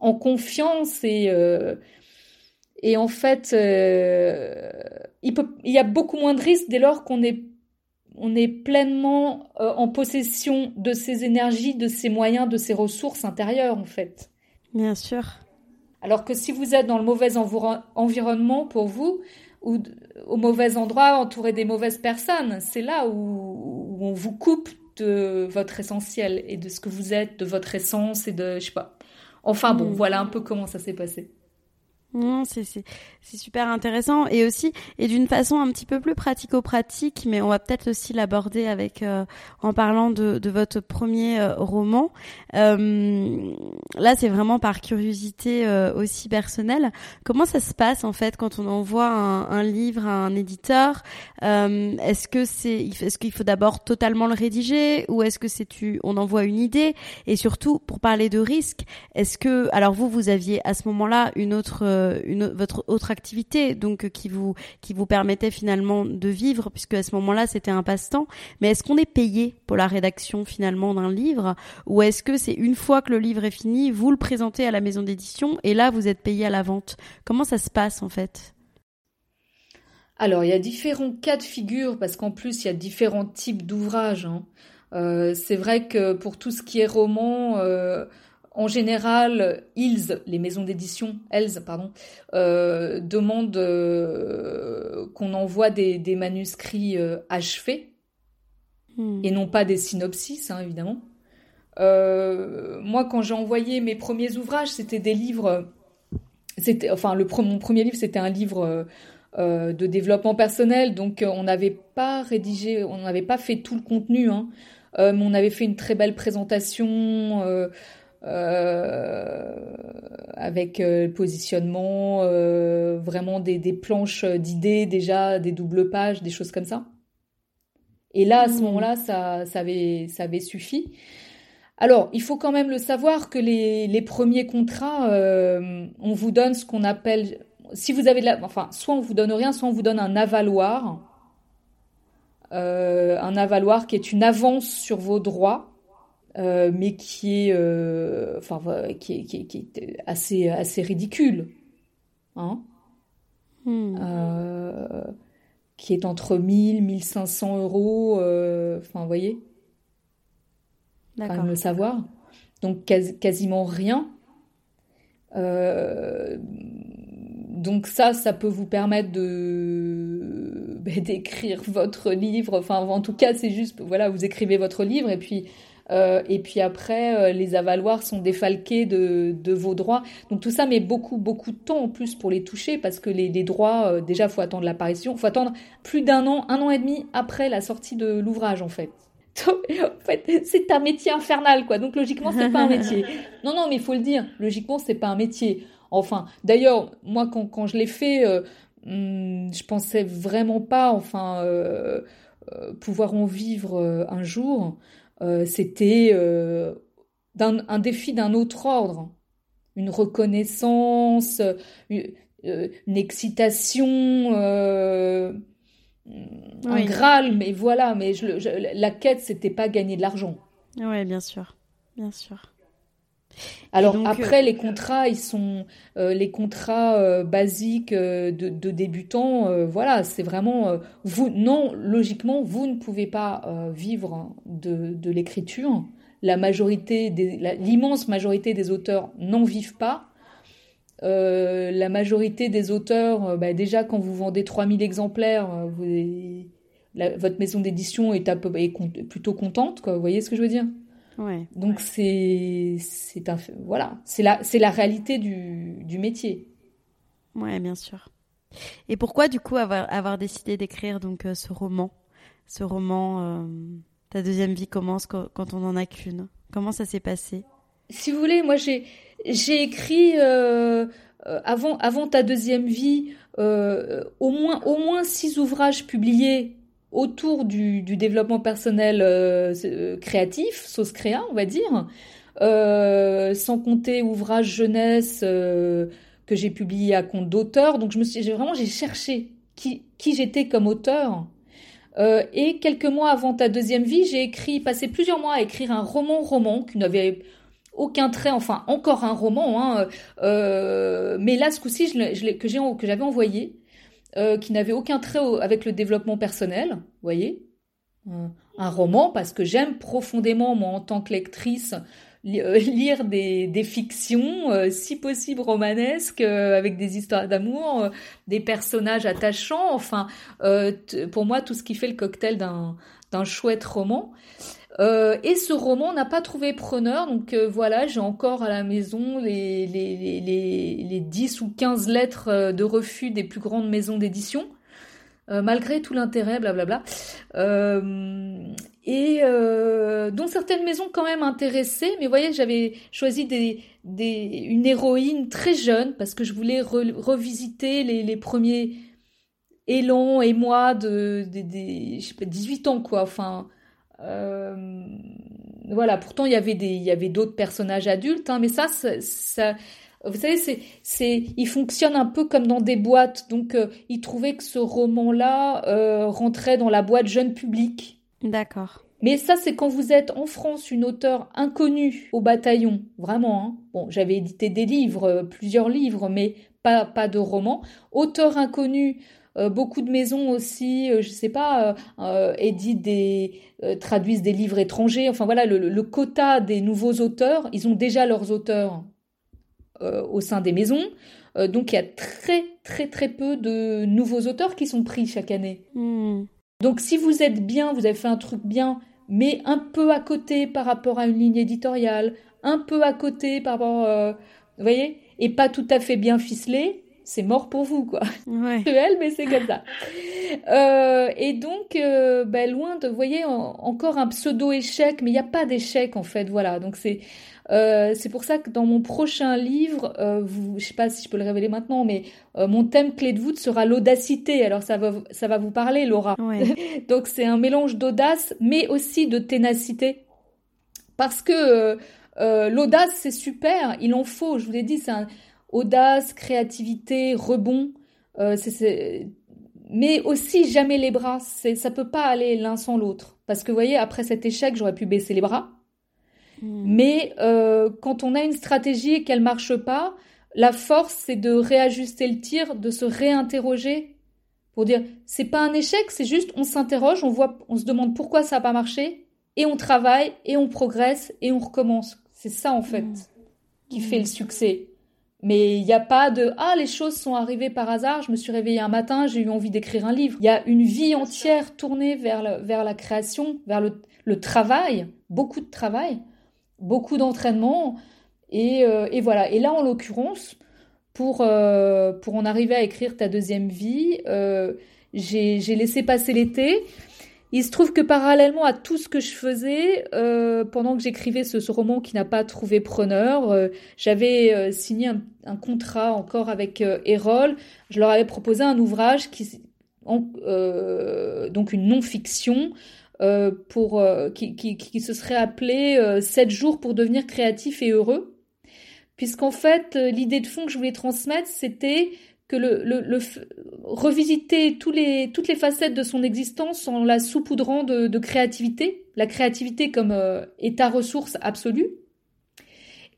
en confiance et, euh, et en fait, euh, il, peut, il y a beaucoup moins de risques dès lors qu'on est on est pleinement euh, en possession de ses énergies, de ses moyens, de ses ressources intérieures, en fait. Bien sûr. Alors que si vous êtes dans le mauvais environnement pour vous, ou au mauvais endroit, entouré des mauvaises personnes, c'est là où, on vous coupe de votre essentiel et de ce que vous êtes, de votre essence et de, je sais pas. Enfin bon, mm. voilà un peu comment ça s'est passé. Non, c'est super intéressant et aussi et d'une façon un petit peu plus pratico-pratique, mais on va peut-être aussi l'aborder avec euh, en parlant de, de votre premier euh, roman. Euh, là, c'est vraiment par curiosité euh, aussi personnelle. Comment ça se passe en fait quand on envoie un, un livre à un éditeur Est-ce que c'est est-ce qu'il faut d'abord totalement le rédiger ou est-ce que c'est tu on envoie une idée? Et surtout pour parler de risque, est-ce que alors vous vous aviez à ce moment-là une autre une votre autre activité, donc euh, qui vous qui vous permettait finalement de vivre, puisque à ce moment-là c'était un passe-temps. Mais est-ce qu'on est payé pour la rédaction finalement d'un livre, ou est-ce que c'est une fois que le livre est fini, vous le présentez à la maison d'édition et là vous êtes payé à la vente? Comment ça se passe en fait? Alors, il y a différents cas de figure parce qu'en plus, il y a différents types d'ouvrages. Hein. Euh, c'est vrai que pour tout ce qui est roman, euh, en général, ils, les maisons d'édition, elles, pardon, euh, demandent euh, qu'on envoie des, manuscrits euh, achevés hmm. et non pas des synopsis, hein, évidemment. moi, quand j'ai envoyé mes premiers ouvrages, c'était des livres. C'était, enfin, le, mon premier livre, c'était un livre de développement personnel, donc on n'avait pas rédigé, on n'avait pas fait tout le contenu, hein, mais on avait fait une très belle présentation. Euh, avec euh, le positionnement, euh, vraiment des, des planches d'idées déjà, des doubles pages, des choses comme ça. Et là, à ce mmh. moment-là, ça, ça, avait, ça avait suffi. Alors, il faut quand même le savoir que les, les premiers contrats, on vous donne ce qu'on appelle, si vous avez de la, enfin, soit on vous donne rien, soit on vous donne un avaloir, un avaloir qui est une avance sur vos droits euh, mais qui est, euh, enfin, qui est, qui, qui est, assez, assez ridicule, hein hmm. euh, qui est entre 1000, 1500 euros, enfin, vous voyez, quand le savoir, donc quasiment rien. donc ça, ça peut vous permettre de bah, d'écrire votre livre. Enfin, en tout cas, c'est juste, voilà, vous écrivez votre livre et puis euh, et puis après, euh, les avaloirs sont défalqués de, de, vos droits. Donc tout ça met beaucoup, beaucoup de temps en plus pour les toucher parce que les, les droits, euh, déjà, faut attendre l'apparition. faut attendre plus d'un an, un an et demi après la sortie de l'ouvrage, en fait. en fait, c'est un métier infernal, quoi. Donc logiquement, c'est pas un métier. Non, non, mais il faut le dire. Logiquement, c'est pas un métier. Enfin, d'ailleurs, moi, quand, quand je l'ai fait, hmm, je pensais vraiment pas, enfin, pouvoir en vivre un jour. Euh, c'était euh, un défi d'un autre ordre, une reconnaissance, une, euh, excitation, un Graal, mais voilà, mais je, la quête, c'était pas gagner de l'argent. Oui, bien sûr, bien sûr. Alors après, les contrats, ils sont les contrats basiques de, de, débutants. voilà, c'est vraiment vous. Non, logiquement, vous ne pouvez pas vivre de, de l'écriture. La majorité, l'immense majorité des auteurs n'en vivent pas. Euh, la majorité des auteurs, euh, bah, déjà quand vous vendez 3000 exemplaires, euh, votre maison d'édition est, plutôt contente, quoi. Vous voyez ce que je veux dire? Ouais, Donc c'est c'est un voilà, c'est la c'est la réalité du, du métier. Ouais, bien sûr. Et pourquoi du coup avoir avoir décidé d'écrire donc ce roman, ce roman ta deuxième vie commence quand, quand on en a qu'une. Comment ça s'est passé? Si vous voulez, moi j'ai j'ai écrit euh, euh, avant, avant ta deuxième vie euh, au, moins, au moins six ouvrages publiés autour du, développement personnel créatif, sauce créa, on va dire, sans compter ouvrages jeunesse que j'ai publiés à compte d'auteur. Donc je me suis, vraiment j'ai cherché qui, qui j'étais comme auteur. et quelques mois avant ta deuxième vie, j'ai écrit, passé plusieurs mois à écrire un roman-roman qui n'avait aucun trait, enfin encore un roman, hein, euh, mais là ce coup-ci je, que j'avais envoyé, euh, qui n'avait aucun trait avec le développement personnel, vous voyez, un roman parce que j'aime profondément moi en tant que lectrice euh, lire des fictions, si possible romanesques, avec des histoires d'amour, des personnages attachants, enfin pour moi tout ce qui fait le cocktail d'un chouette roman. Euh, et ce roman n'a pas trouvé preneur, donc euh, voilà, j'ai encore à la maison les, les, les, les, 10 ou 15 lettres euh, de refus des plus grandes maisons d'édition, malgré tout l'intérêt, blablabla. et dont certaines maisons quand même intéressées, mais vous voyez, j'avais choisi des, une héroïne très jeune, parce que je voulais revisiter les, premiers élans et moi de, de, de, je sais pas, 18 ans, quoi, enfin euh, voilà, pourtant il y avait des, il y avait d'autres personnages adultes, hein, mais ça, ça, vous savez, c'est, c'est, il fonctionne un peu comme dans des boîtes. Donc, euh, il trouvait que ce roman-là euh, rentrait dans la boîte jeune public. D'accord. Mais ça, c'est quand vous êtes en France une auteure inconnue au bataillon, vraiment. Hein. Bon, j'avais édité des livres, plusieurs livres, mais pas, pas de romans. Auteur inconnu, euh, beaucoup de maisons aussi, euh, je sais pas, euh, éditent des, traduisent des livres étrangers. Enfin voilà, le, quota des nouveaux auteurs, ils ont déjà leurs auteurs au sein des maisons. donc il y a très très très peu de nouveaux auteurs qui sont pris chaque année. Hmm. Donc si vous êtes bien, vous avez fait un truc bien, mais un peu à côté par rapport à une ligne éditoriale, un peu à côté par rapport, vous voyez, et pas tout à fait bien ficelé, c'est mort pour vous, quoi. Ouais. elle, mais c'est comme ça. Euh, et donc, euh, ben, loin de, vous voyez, encore un pseudo-échec, mais il n'y a pas d'échec, en fait, voilà. Donc, c'est euh, c'est pour ça que dans mon prochain livre, vous, je sais pas si je peux le révéler maintenant, mais mon thème clé de voûte sera l'audacité. Alors, ça va, ça va vous parler, Laura. donc, c'est un mélange d'audace, mais aussi de ténacité. Parce que l'audace, c'est super, il en faut, je vous l'ai dit, c'est un audace, créativité, rebond. Euh, mais aussi jamais les bras. Ça peut pas aller l'un sans l'autre. Parce que vous voyez, après cet échec, j'aurais pu baisser les bras. Hmm. Mais euh, quand on a une stratégie et qu'elle marche pas, la force, c'est de réajuster le tir, de se réinterroger pour dire c'est pas un échec, c'est juste on s'interroge, on voit, on se demande pourquoi ça n'a pas marché et on travaille et on progresse et on recommence. C'est ça en fait hmm. qui fait le succès. Mais il n'y a pas de ah les choses sont arrivées par hasard, je me suis réveillée un matin, j'ai eu envie d'écrire un livre. Il y a une vie entière tournée vers, vers la création, vers le, le, travail, beaucoup de travail, beaucoup d'entraînement. Et, euh, et, voilà. Et là, en l'occurrence, pour, euh, pour en arriver à écrire ta deuxième vie, euh, j'ai laissé passer l'été. Il se trouve que parallèlement à tout ce que je faisais, euh, pendant que j'écrivais ce, roman qui n'a pas trouvé preneur, euh, j'avais euh, signé un, contrat encore avec Erol. Je leur avais proposé un ouvrage qui, donc une non-fiction, pour qui, qui, qui, se serait appelé 7 jours pour devenir créatif et heureux. Puisqu'en fait, l'idée de fond que je voulais transmettre, c'était que le, revisiter toutes les facettes de son existence en la saupoudrant de, créativité, la créativité comme euh, état ressource absolue,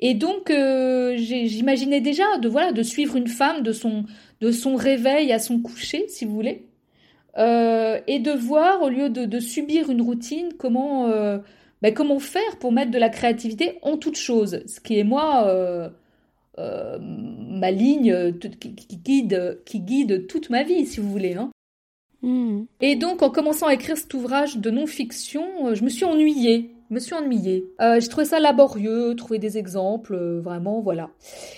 Et donc, euh, j'imaginais déjà de voilà de suivre une femme de son de son réveil à son coucher, si vous voulez, euh, et de voir au lieu de, subir une routine comment ben, comment faire pour mettre de la créativité en toute chose, ce qui est moi ma ligne qui, guide qui guide toute ma vie, si vous voulez. Hein. Hmm. Et donc, en commençant à écrire cet ouvrage de non-fiction, je me suis ennuyée me suis ennuyée. Euh, j'ai trouvé ça laborieux, trouver des exemples, euh, vraiment, voilà.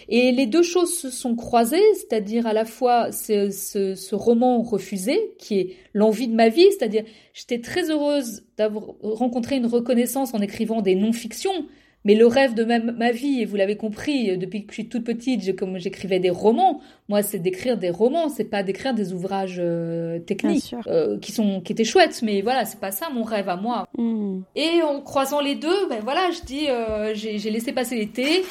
Et les deux choses se sont croisées, c'est-à-dire à la fois ce, ce, roman refusé, qui est l'envie de ma vie, c'est-à-dire j'étais très heureuse d'avoir rencontré une reconnaissance en écrivant des non-fictions, mais le rêve de ma, vie, et vous l'avez compris, euh, depuis que je suis toute petite, comme j'écrivais des romans, moi c'est d'écrire des romans, c'est pas d'écrire des ouvrages euh, techniques euh, qui sont qui étaient chouettes, mais voilà, c'est pas ça mon rêve à moi. Hmm. Et en croisant les deux, ben voilà, je dis, j'ai laissé passer l'été.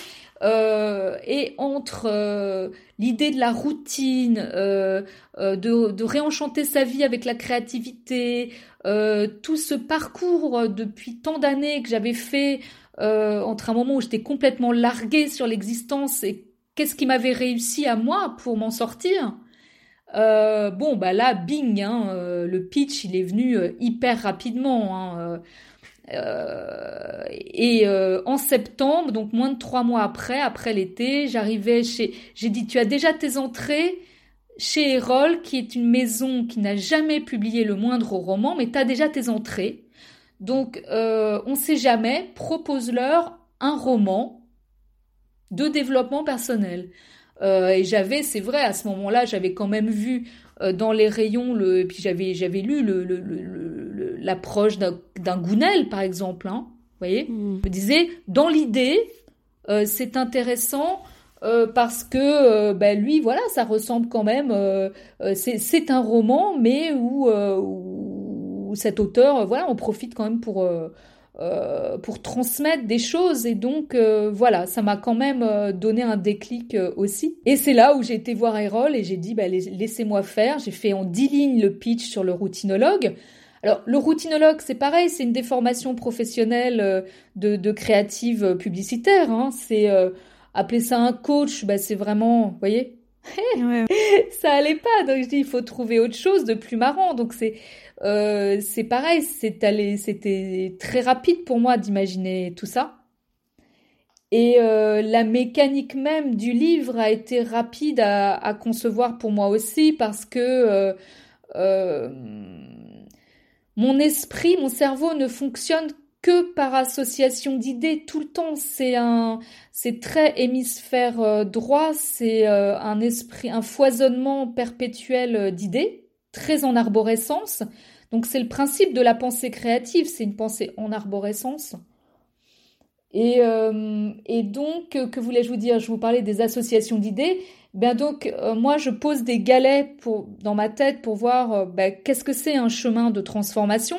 et entre l'idée de la routine, de, de, réenchanter sa vie avec la créativité, tout ce parcours depuis tant d'années que j'avais fait euh, entre un moment où j'étais complètement larguée sur l'existence et qu'est-ce qui m'avait réussi à moi pour m'en sortir. Euh, bon, bah là, bing, hein, euh, le pitch, il est venu hyper rapidement. Hein, et en septembre, donc moins de trois mois après, après l'été, j'arrivais chez. J'ai dit, tu as déjà tes entrées chez Erol, qui est une maison qui n'a jamais publié le moindre roman, mais tu as déjà tes entrées. Donc, euh, on ne sait jamais, propose-leur un roman de développement personnel. Euh, et j'avais, c'est vrai, à ce moment-là, j'avais quand même vu euh, dans les rayons, le, et puis j'avais, j'avais lu l'approche d'un Gounel, par exemple. Hein, vous voyez hmm. Je me disais, dans l'idée, c'est intéressant parce que ben, lui, voilà, ça ressemble quand même. c'est un roman, mais où, cet auteur, euh, voilà, on profite quand même pour euh, euh, transmettre des choses. Et donc voilà ça m'a quand même donné un déclic aussi. Et c'est là où j'ai été voir Erol et j'ai dit bah, laissez-moi faire. J'ai fait en dix lignes le pitch sur le routinologue. Alors le routinologue c'est pareil c'est une déformation professionnelle de, de créative publicitaire hein. c'est appeler ça un coach bah, c'est vraiment vous voyez ça allait pas donc je dis il faut trouver autre chose de plus marrant donc c'est euh, c'est pareil, c'était très rapide pour moi d'imaginer tout ça. Et euh, la mécanique même du livre a été rapide à, concevoir pour moi aussi parce que euh, mon esprit, mon cerveau ne fonctionne que par association d'idées tout le temps. C'est un, c'est très hémisphère droit, c'est un esprit, un foisonnement perpétuel d'idées, très en arborescence. Donc c'est le principe de la pensée créative, c'est une pensée en arborescence. Et, euh, donc, que voulais-je vous dire? Je vous parlais des associations d'idées. Ben donc, euh, moi, je pose des galets dans ma tête pour voir euh, ben, qu'est-ce que c'est un chemin de transformation?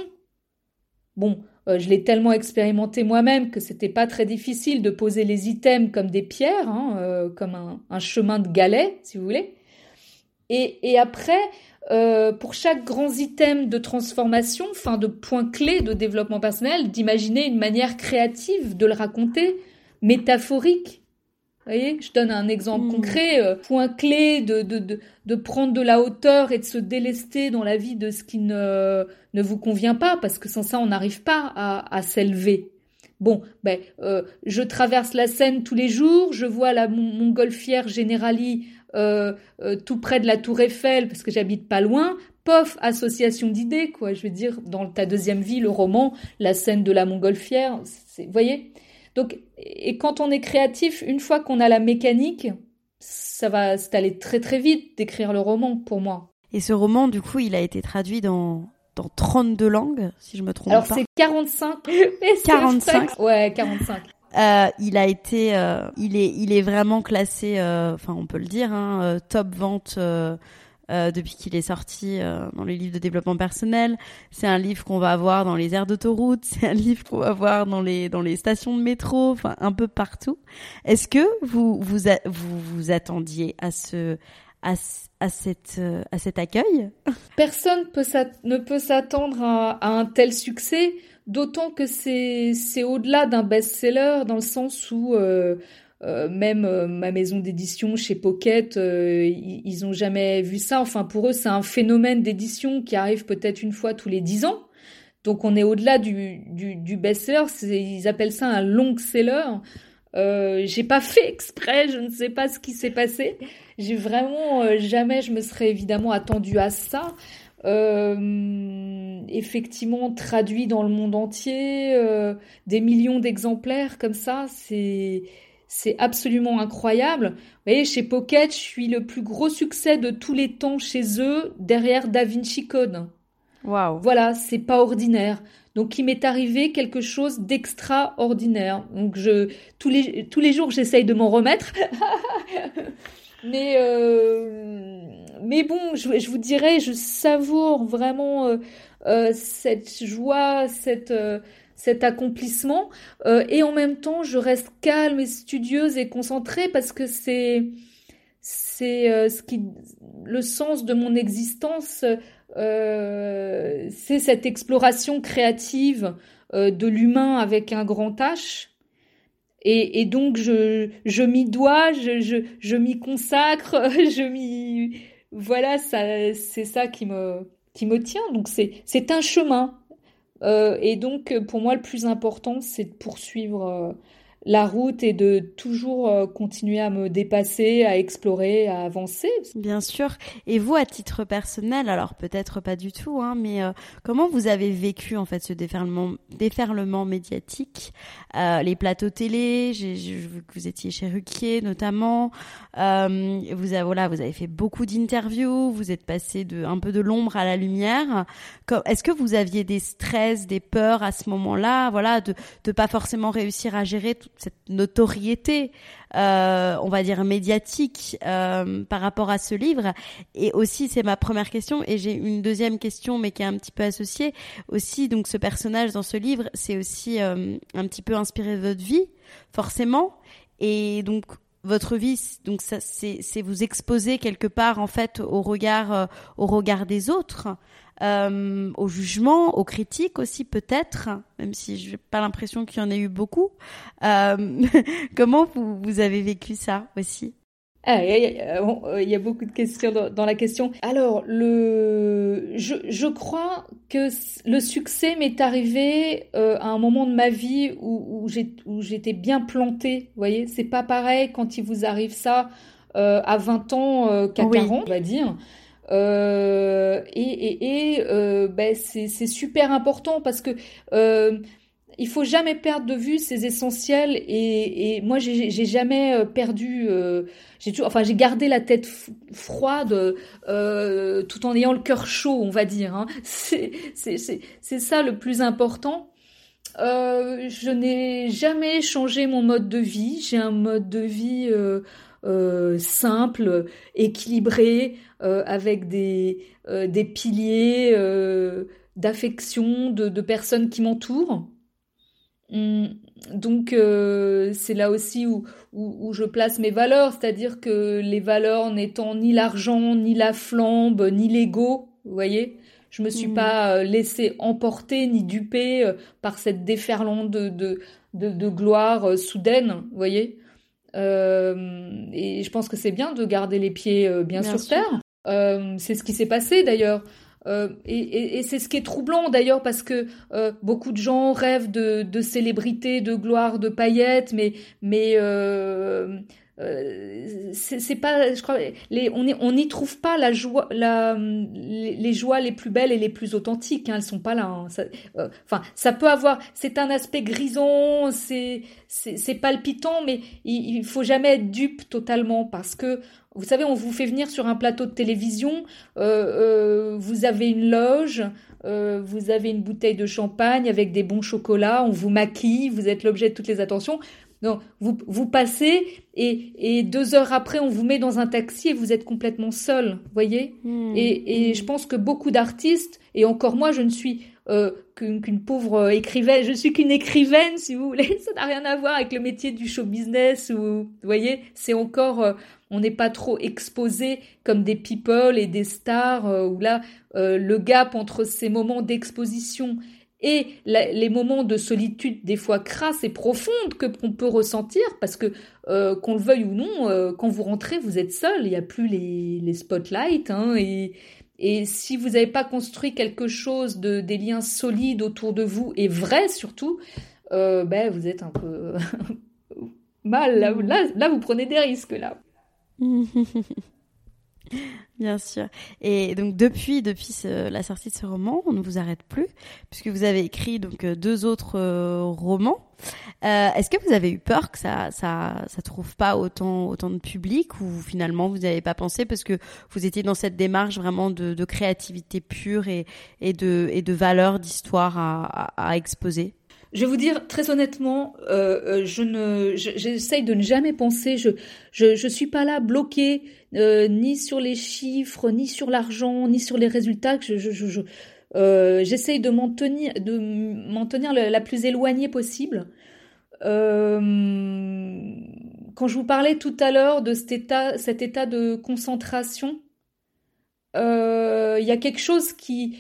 Bon, je l'ai tellement expérimenté moi-même que c'était pas très difficile de poser les items comme des pierres, hein, comme un, chemin de galets, si vous voulez. Et, et après, euh, pour chaque grand item de transformation, enfin de point clé de développement personnel, d'imaginer une manière créative de le raconter, métaphorique. Vous voyez, je donne un exemple hmm. concret, euh, point clé de, de, de, de, prendre de la hauteur et de se délester dans la vie de ce qui ne, ne vous convient pas, parce que sans ça, on n'arrive pas à, à s'élever. Bon, ben, euh, je traverse la Seine tous les jours, je vois la montgolfière Generali euh, euh, tout près de la Tour Eiffel parce que j'habite pas loin. Pof, association d'idées, quoi. Je veux dire, dans ta deuxième vie, le roman, la scène de la montgolfière, vous voyez? Donc, et quand on est créatif, une fois qu'on a la mécanique, ça va s'aller très très vite d'écrire le roman pour moi. Et ce roman, du coup, il a été traduit dans dans 32 langues, si je me trompe Alors pas. Alors c'est 45. 45. Ouais, 45. Euh, il a été, euh, il est, il est vraiment classé, euh, enfin on peut le dire, hein, top vente depuis qu'il est sorti dans les livres de développement personnel. C'est un livre qu'on va avoir dans les aires d'autoroute, c'est un livre qu'on va voir dans les dans les stations de métro, enfin un peu partout. Est-ce que vous vous vous, vous attendiez à ce à, à, cette, à cet accueil? Personne ne peut s'attendre à, un tel succès, d'autant que c'est au-delà d'un best-seller dans le sens où euh, même euh, ma maison d'édition chez Pocket, euh, ils, n'ont jamais vu ça. Enfin, pour eux, c'est un phénomène d'édition qui arrive peut-être une fois tous les dix ans. Donc, on est au-delà du, du, best-seller. Ils appellent ça un long-seller. Euh, j'ai pas fait exprès, je ne sais pas ce qui s'est passé. J'ai vraiment jamais, je me serais évidemment attendu à ça. effectivement, traduit dans le monde entier, des millions d'exemplaires comme ça, c'est c'est absolument incroyable. Vous voyez, chez Pocket, je suis le plus gros succès de tous les temps chez eux, derrière Da Vinci Code. Waouh. Voilà, c'est pas ordinaire. Donc il m'est arrivé quelque chose d'extraordinaire. Donc je tous les tous les jours j'essaye de m'en remettre. mais euh, mais bon, je, je, vous dirais, je savoure vraiment euh, euh, cette joie, cette cet accomplissement. Euh, et en même temps je reste calme et studieuse et concentrée parce que c'est c'est euh, ce qui le sens de mon existence euh, c'est cette exploration créative de l'humain avec un grand H. Et, et donc je, je m'y dois, je, je, je m'y consacre, je m'y voilà ça c'est ça qui me qui me tient. Donc c'est c'est un chemin et donc, pour moi, le plus important, c'est de poursuivre euh, la route et de toujours euh, continuer à me dépasser, à explorer, à avancer. Bien sûr. Et vous, à titre personnel, alors peut-être pas du tout, hein, mais comment vous avez vécu en fait ce déferlement, déferlement médiatique, euh, les plateaux télé, j'ai que vous étiez chez Ruquier notamment, euh, vous avez voilà, vous avez fait beaucoup d'interviews, vous êtes passé de un peu de l'ombre à la lumière. Est-ce que vous aviez des stress, des peurs à ce moment-là, voilà, de de pas forcément réussir à gérer toute cette notoriété, euh, on va dire médiatique euh, par rapport à ce livre Et aussi, c'est ma première question, et j'ai une deuxième question, mais qui est un petit peu associée aussi. Donc, ce personnage dans ce livre, c'est aussi euh, un petit peu inspiré de votre vie, forcément. Et donc, votre vie, donc c'est vous exposer quelque part en fait au regard, au regard des autres, euh, au jugement, aux critiques aussi peut-être, même si je n'ai pas l'impression qu'il y en ait eu beaucoup. Euh, comment vous, vous avez vécu ça aussi? Ah, euh, il y a beaucoup de questions dans, la question. Alors, le, je, je crois que le succès m'est arrivé euh, à un moment de ma vie où, où j'étais bien plantée. Vous voyez, c'est pas pareil quand il vous arrive ça euh, à 20 ans qu'à 40, on va dire. Et et, et ben, c'est super important parce que il faut jamais perdre de vue ces essentiels et, et moi j'ai jamais euh, perdu euh, j'ai toujours enfin j'ai gardé la tête froide euh, tout en ayant le cœur chaud on va dire hein. c'est c'est ça le plus important euh, je n'ai jamais changé mon mode de vie j'ai un mode de vie euh, simple équilibré avec des des piliers d'affection de, de personnes qui m'entourent Mm. Donc euh, c'est là aussi où, où, je place mes valeurs, c'est-à-dire que les valeurs n'étant ni l'argent, ni la flambe, ni l'ego, vous voyez, je me suis mm. pas euh, laissé emporter ni duper euh, par cette déferlante de, de, de, gloire soudaine, vous voyez. Et je pense que c'est bien de garder les pieds bien, sur terre. c'est ce qui s'est passé d'ailleurs. Euh, et, et, et c'est ce qui est troublant d'ailleurs parce que euh, beaucoup de gens rêvent de, de célébrité, de gloire, de paillettes, mais mais euh, euh c'est pas, je crois, on n'y trouve pas la joie, les, joies les plus belles et les plus authentiques. Hein, elles sont pas là. Hein, ça, euh, enfin, ça peut avoir, c'est un aspect grison, c'est c'est palpitant, mais il, il faut jamais être dupe totalement parce que vous savez, on vous fait venir sur un plateau de télévision, euh, vous avez une loge, vous avez une bouteille de champagne avec des bons chocolats, on vous maquille, vous êtes l'objet de toutes les attentions. Non, vous, vous passez et, et, deux heures après, on vous met dans un taxi et vous êtes complètement seul, voyez? Hmm. et, et hmm. je pense que beaucoup d'artistes, et encore moi, je ne suis euh, qu'une pauvre écrivaine. Je suis qu'une écrivaine, si vous voulez. Ça n'a rien à voir avec le métier du show business. Ou vous voyez, c'est encore, on n'est pas trop exposé comme des people et des stars. où là, le gap entre ces moments d'exposition et les moments de solitude des fois crasse et profonde que qu'on peut ressentir parce que euh, qu'on le veuille ou non, euh, quand vous rentrez, vous êtes seul, il n'y a plus les, les spotlights hein, et, et si vous n'avez pas construit quelque chose de des liens solides autour de vous et vrais surtout, euh, ben vous êtes un peu mal là, là, là vous prenez des risques là. Bien sûr. Et donc depuis depuis la sortie de ce roman, on ne vous arrête plus puisque vous avez écrit donc euh, deux autres euh, romans. Euh, Est-ce que vous avez eu peur que ça ça ça trouve pas autant autant de public ou finalement vous n'avez pas pensé parce que vous étiez dans cette démarche vraiment de, créativité pure et de et de valeur d'histoire à exposer? Je vais vous dire très honnêtement, euh, euh je ne, j'essaye de ne jamais penser. Je, je, suis pas là bloqué euh, ni sur les chiffres, ni sur l'argent, ni sur les résultats. Je, euh, j'essaye de m'en tenir, de m'en tenir la, plus éloignée possible. Quand je vous parlais tout à l'heure de cet état, cet état de concentration, il y a quelque chose qui,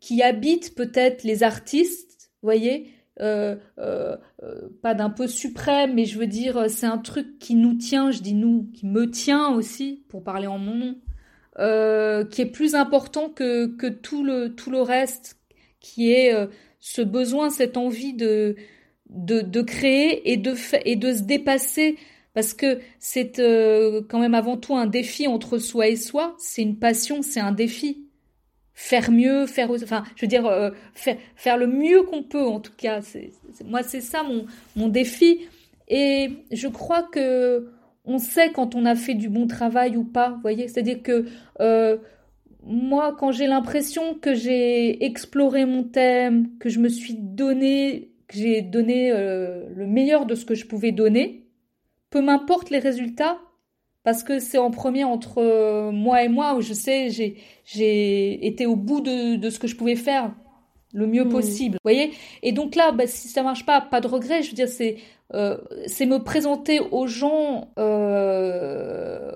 qui habite peut-être les artistes, voyez, euh, euh, euh, pas d'un peu suprême, mais je veux dire, c'est un truc qui nous tient, je dis nous, qui me tient aussi, pour parler en mon nom, qui est plus important que, que tout, le, tout le reste, qui est ce besoin, cette envie de, de, de créer et de, et de se dépasser. Parce que c'est quand même avant tout un défi entre soi et soi, c'est une passion, c'est un défi faire mieux, faire, enfin, je veux dire, euh, faire, faire le mieux qu'on peut, en tout cas. Moi, c'est ça mon, mon défi. Et je crois que on sait quand on a fait du bon travail ou pas, vous voyez. C'est-à-dire que euh, moi, quand j'ai l'impression que j'ai exploré mon thème, que je me suis donné, que j'ai donné euh, le meilleur de ce que je pouvais donner, peu m'importe les résultats, parce que c'est en premier entre euh, moi et moi où je sais j'ai j'ai été au bout de, de ce que je pouvais faire le mieux hmm. possible vous voyez? Et donc là bah, si ça marche pas pas de regret je veux dire c'est euh, c'est me présenter aux gens euh,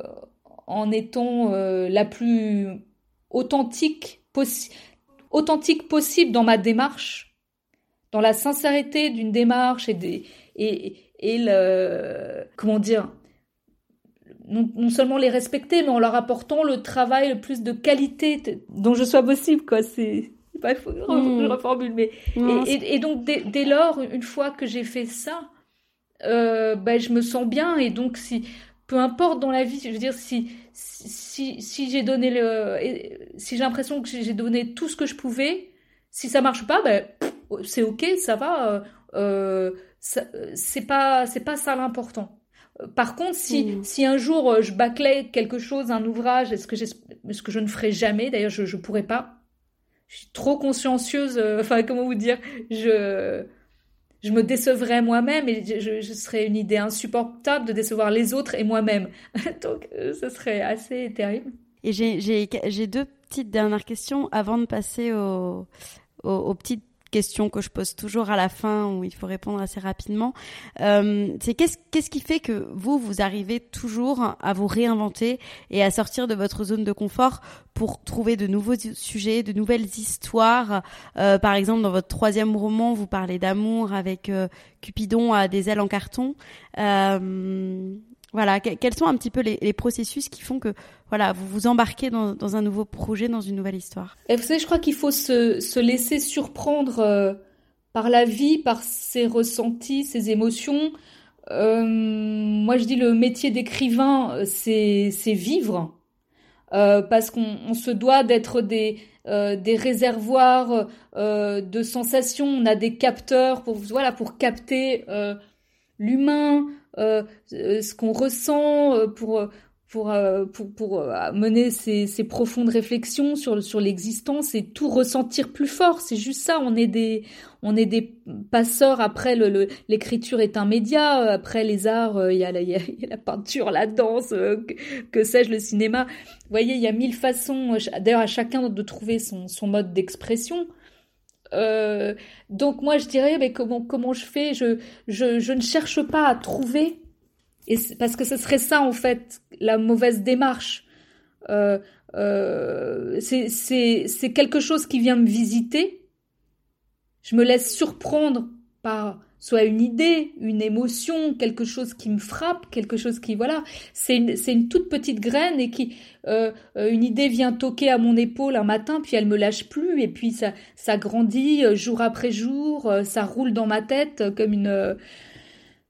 en étant euh, la plus authentique possi authentique possible dans ma démarche dans la sincérité d'une démarche et des et et le comment dire non, seulement les respecter, mais en leur apportant le travail le plus de qualité dont je sois possible, quoi. C'est, pas, il faut que je hmm. reformule, mais, et, donc, dès, lors, une fois que j'ai fait ça, euh, ben, je me sens bien, et donc, si, peu importe dans la vie, je veux dire, si, si, si j'ai donné le, si j'ai l'impression que j'ai donné tout ce que je pouvais, si ça marche pas, ben, c'est ok, ça va, euh, euh c'est pas, c'est pas ça l'important. Par contre, si, mm. si un jour euh, je bâclais quelque chose, un ouvrage, est-ce que, ce que je ne ferai jamais, d'ailleurs je ne pourrais pas, je suis trop consciencieuse, euh, enfin comment vous dire, je, je me décevrais moi-même et je, je, serais une idée insupportable de décevoir les autres et moi-même. Donc euh, ce serait assez terrible. Et j'ai deux petites dernières questions avant de passer aux, aux, aux petites question que je pose toujours à la fin où il faut répondre assez rapidement. Euh, c'est qu'est-ce qu'est-ce qui fait que vous vous arrivez toujours à vous réinventer et à sortir de votre zone de confort pour trouver de nouveaux sujets, de nouvelles histoires? Euh, par exemple, dans votre troisième roman, vous parlez d'amour avec euh, Cupidon à des ailes en carton. Voilà, quels sont un petit peu les, processus qui font que voilà, vous vous embarquez dans, un nouveau projet, dans une nouvelle histoire? Et vous savez, je crois qu'il faut se, laisser surprendre euh, par la vie, par ses ressentis, ses émotions. Euh, moi, je dis le métier d'écrivain, euh, c'est vivre, parce qu'on se doit d'être des réservoirs de sensations. On a des capteurs pour voilà pour capter l'humain, ce qu'on ressent, euh, pour pour, pour, pour mener ces, ces, profondes réflexions sur, sur l'existence et tout ressentir plus fort. C'est juste ça. On est des, on est des passeurs. Après, le, l'écriture est un média. Après, les arts, il y, a la, il, y a, la peinture, la danse, que, que sais-je, le cinéma. Vous voyez, il y a mille façons, d'ailleurs, à chacun de trouver son, son mode d'expression. Euh, donc moi je dirais mais comment comment je fais? Je, je, je ne cherche pas à trouver. Et parce que ce serait ça en fait la mauvaise démarche. Euh, euh, c'est c'est quelque chose qui vient me visiter. Je me laisse surprendre par soit une idée, une émotion, quelque chose qui me frappe, quelque chose qui voilà, c'est une, une toute petite graine et qui euh, euh, une idée vient toquer à mon épaule un matin, puis elle me lâche plus et puis ça ça grandit euh, jour après jour, ça roule dans ma tête comme une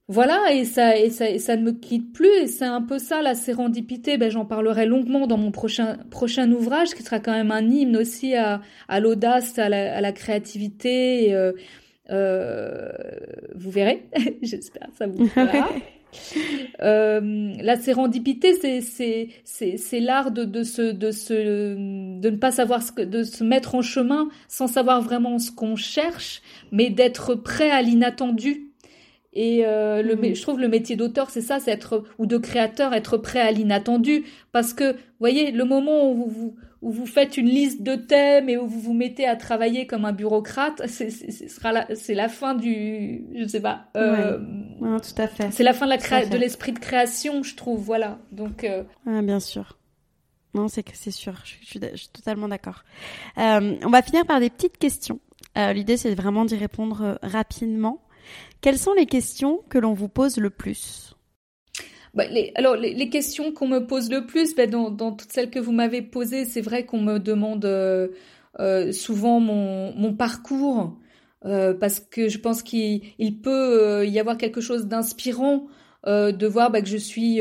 voilà et ça et ça ça ne me quitte plus et c'est un peu ça la sérendipité. Ben j'en parlerai longuement dans mon prochain prochain ouvrage qui sera quand même un hymne aussi à à l'audace, à la, créativité. Et, euh, vous verrez, j'espère ça vous plaira. euh, la sérendipité, c'est c'est c'est l'art de de se de se de ne pas savoir ce que de se mettre en chemin sans savoir vraiment ce qu'on cherche, mais d'être prêt à l'inattendu. Et euh, le, mmh. je trouve le métier d'auteur, c'est ça, c'est être ou de créateur, être prêt à l'inattendu, parce que, vous voyez, le moment où vous, vous où vous faites une liste de thèmes et où vous vous mettez à travailler comme un bureaucrate, c'est sera la, c'est la fin du, je sais pas. Euh, tout à fait. C'est la fin de la de l'esprit de création, je trouve. Voilà. Donc. Euh... bien sûr. Non, c'est c'est sûr. Je, suis, je suis totalement d'accord. Euh, on va finir par des petites questions. L'idée, c'est vraiment d'y répondre rapidement. Quelles sont les questions que l'on vous pose le plus? Bah, alors, les, questions qu'on me pose le plus, bah, dans, toutes celles que vous m'avez posées, c'est vrai qu'on me demande euh, euh, souvent mon, parcours, euh, parce que je pense qu'il peut y avoir quelque chose d'inspirant de voir bah, que je suis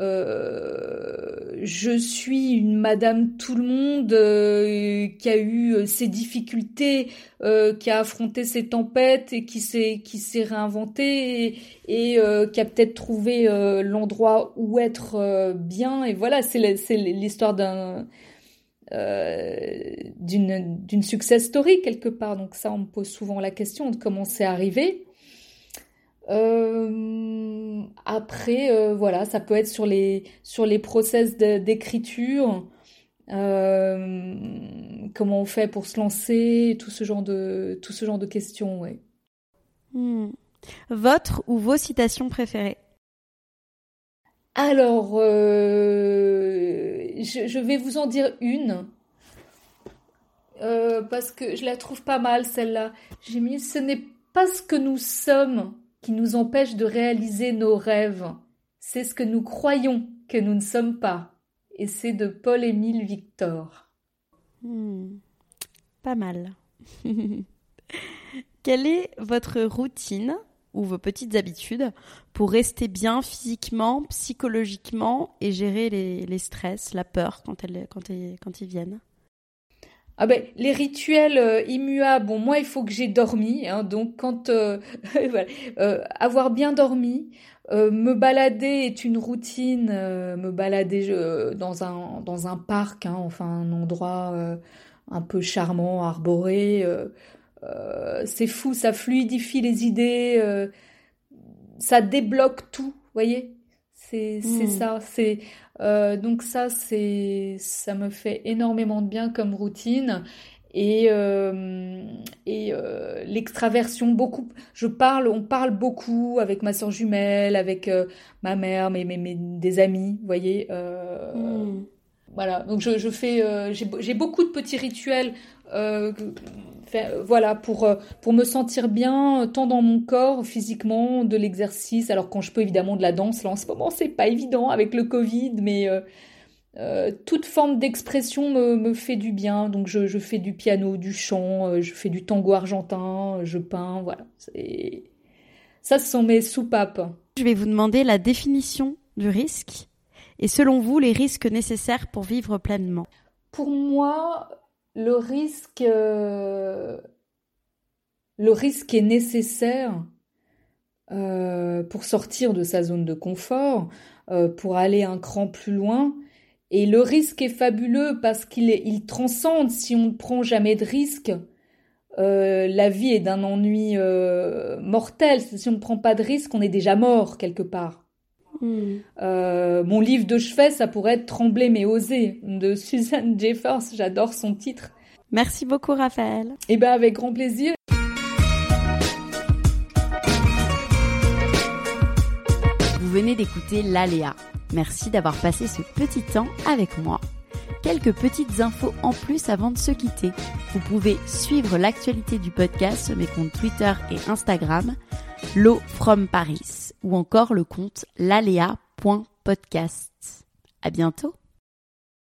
euh, je suis une madame tout le monde euh, qui a eu euh, ses difficultés, qui a affronté ses tempêtes et qui s'est qui s'est réinventée et, qui a peut-être trouvé l'endroit où être bien. Et voilà, c'est l'histoire d'un d'une d'une success story quelque part. Donc ça, on me pose souvent la question de comment c'est arrivé. Euh, après, euh, voilà, ça peut être sur les sur les process d'écriture, euh, comment on fait pour se lancer, tout ce genre de tout ce genre de questions, ouais. Hmm. Votre ou vos citations préférées? Alors, je, je, vais vous en dire une. parce que je la trouve pas mal celle-là. J'ai mis ce n'est pas ce que nous sommes qui nous empêche de réaliser nos rêves. C'est ce que nous croyons que nous ne sommes pas. Et c'est de Paul-Émile Victor. Hmm, pas mal. Quelle est votre routine ou vos petites habitudes pour rester bien physiquement, psychologiquement et gérer les, stress, la peur quand ils viennent? Ah ben les rituels euh, immuables. Moi il faut que j'ai dormi, hein, donc quand euh, euh, avoir bien dormi, me balader est une routine. me balader dans un parc, hein, enfin un endroit un peu charmant, arboré. c'est fou, ça fluidifie les idées, ça débloque tout. Voyez, c'est mmh. ça. C'est euh, donc ça, c'est, ça me fait énormément de bien comme routine. Et, euh, et euh, l'extraversion, beaucoup. Je parle, on parle beaucoup avec ma soeur jumelle, avec euh, ma mère, mes, mes, mes, des amis, vous voyez. Mm. Voilà. Donc je, je fais, j'ai beaucoup de petits rituels voilà, pour, euh, pour me sentir bien, euh, tant dans mon corps, physiquement, de l'exercice. Alors quand je peux évidemment de la danse, là en ce moment c'est pas évident avec le Covid, mais euh, toute forme d'expression me, me, fait du bien. Donc je, je, fais du piano, du chant, je fais du tango argentin, je peins, voilà. Ça, ce sont mes soupapes. Je vais vous demander la définition du risque et selon vous les risques nécessaires pour vivre pleinement. Pour moi, le risque, euh, le risque est nécessaire euh, pour sortir de sa zone de confort, euh, pour aller un cran plus loin. Et le risque est fabuleux parce qu'il il transcende si on ne prend jamais de risque. la vie est d'un ennui mortel. Si on ne prend pas de risque, on est déjà mort quelque part. Hmm. Euh, mon livre de chevet, ça pourrait être Trembler mais oser de Suzanne Jeffers. J'adore son titre. Merci beaucoup Raphaël. Eh ben avec grand plaisir. Vous venez d'écouter l'Aléa. Merci d'avoir passé ce petit temps avec moi. Quelques petites infos en plus avant de se quitter. Vous pouvez suivre l'actualité du podcast sur mes comptes Twitter et Instagram, L'eau from Paris, ou encore le compte lalea.podcast. À bientôt!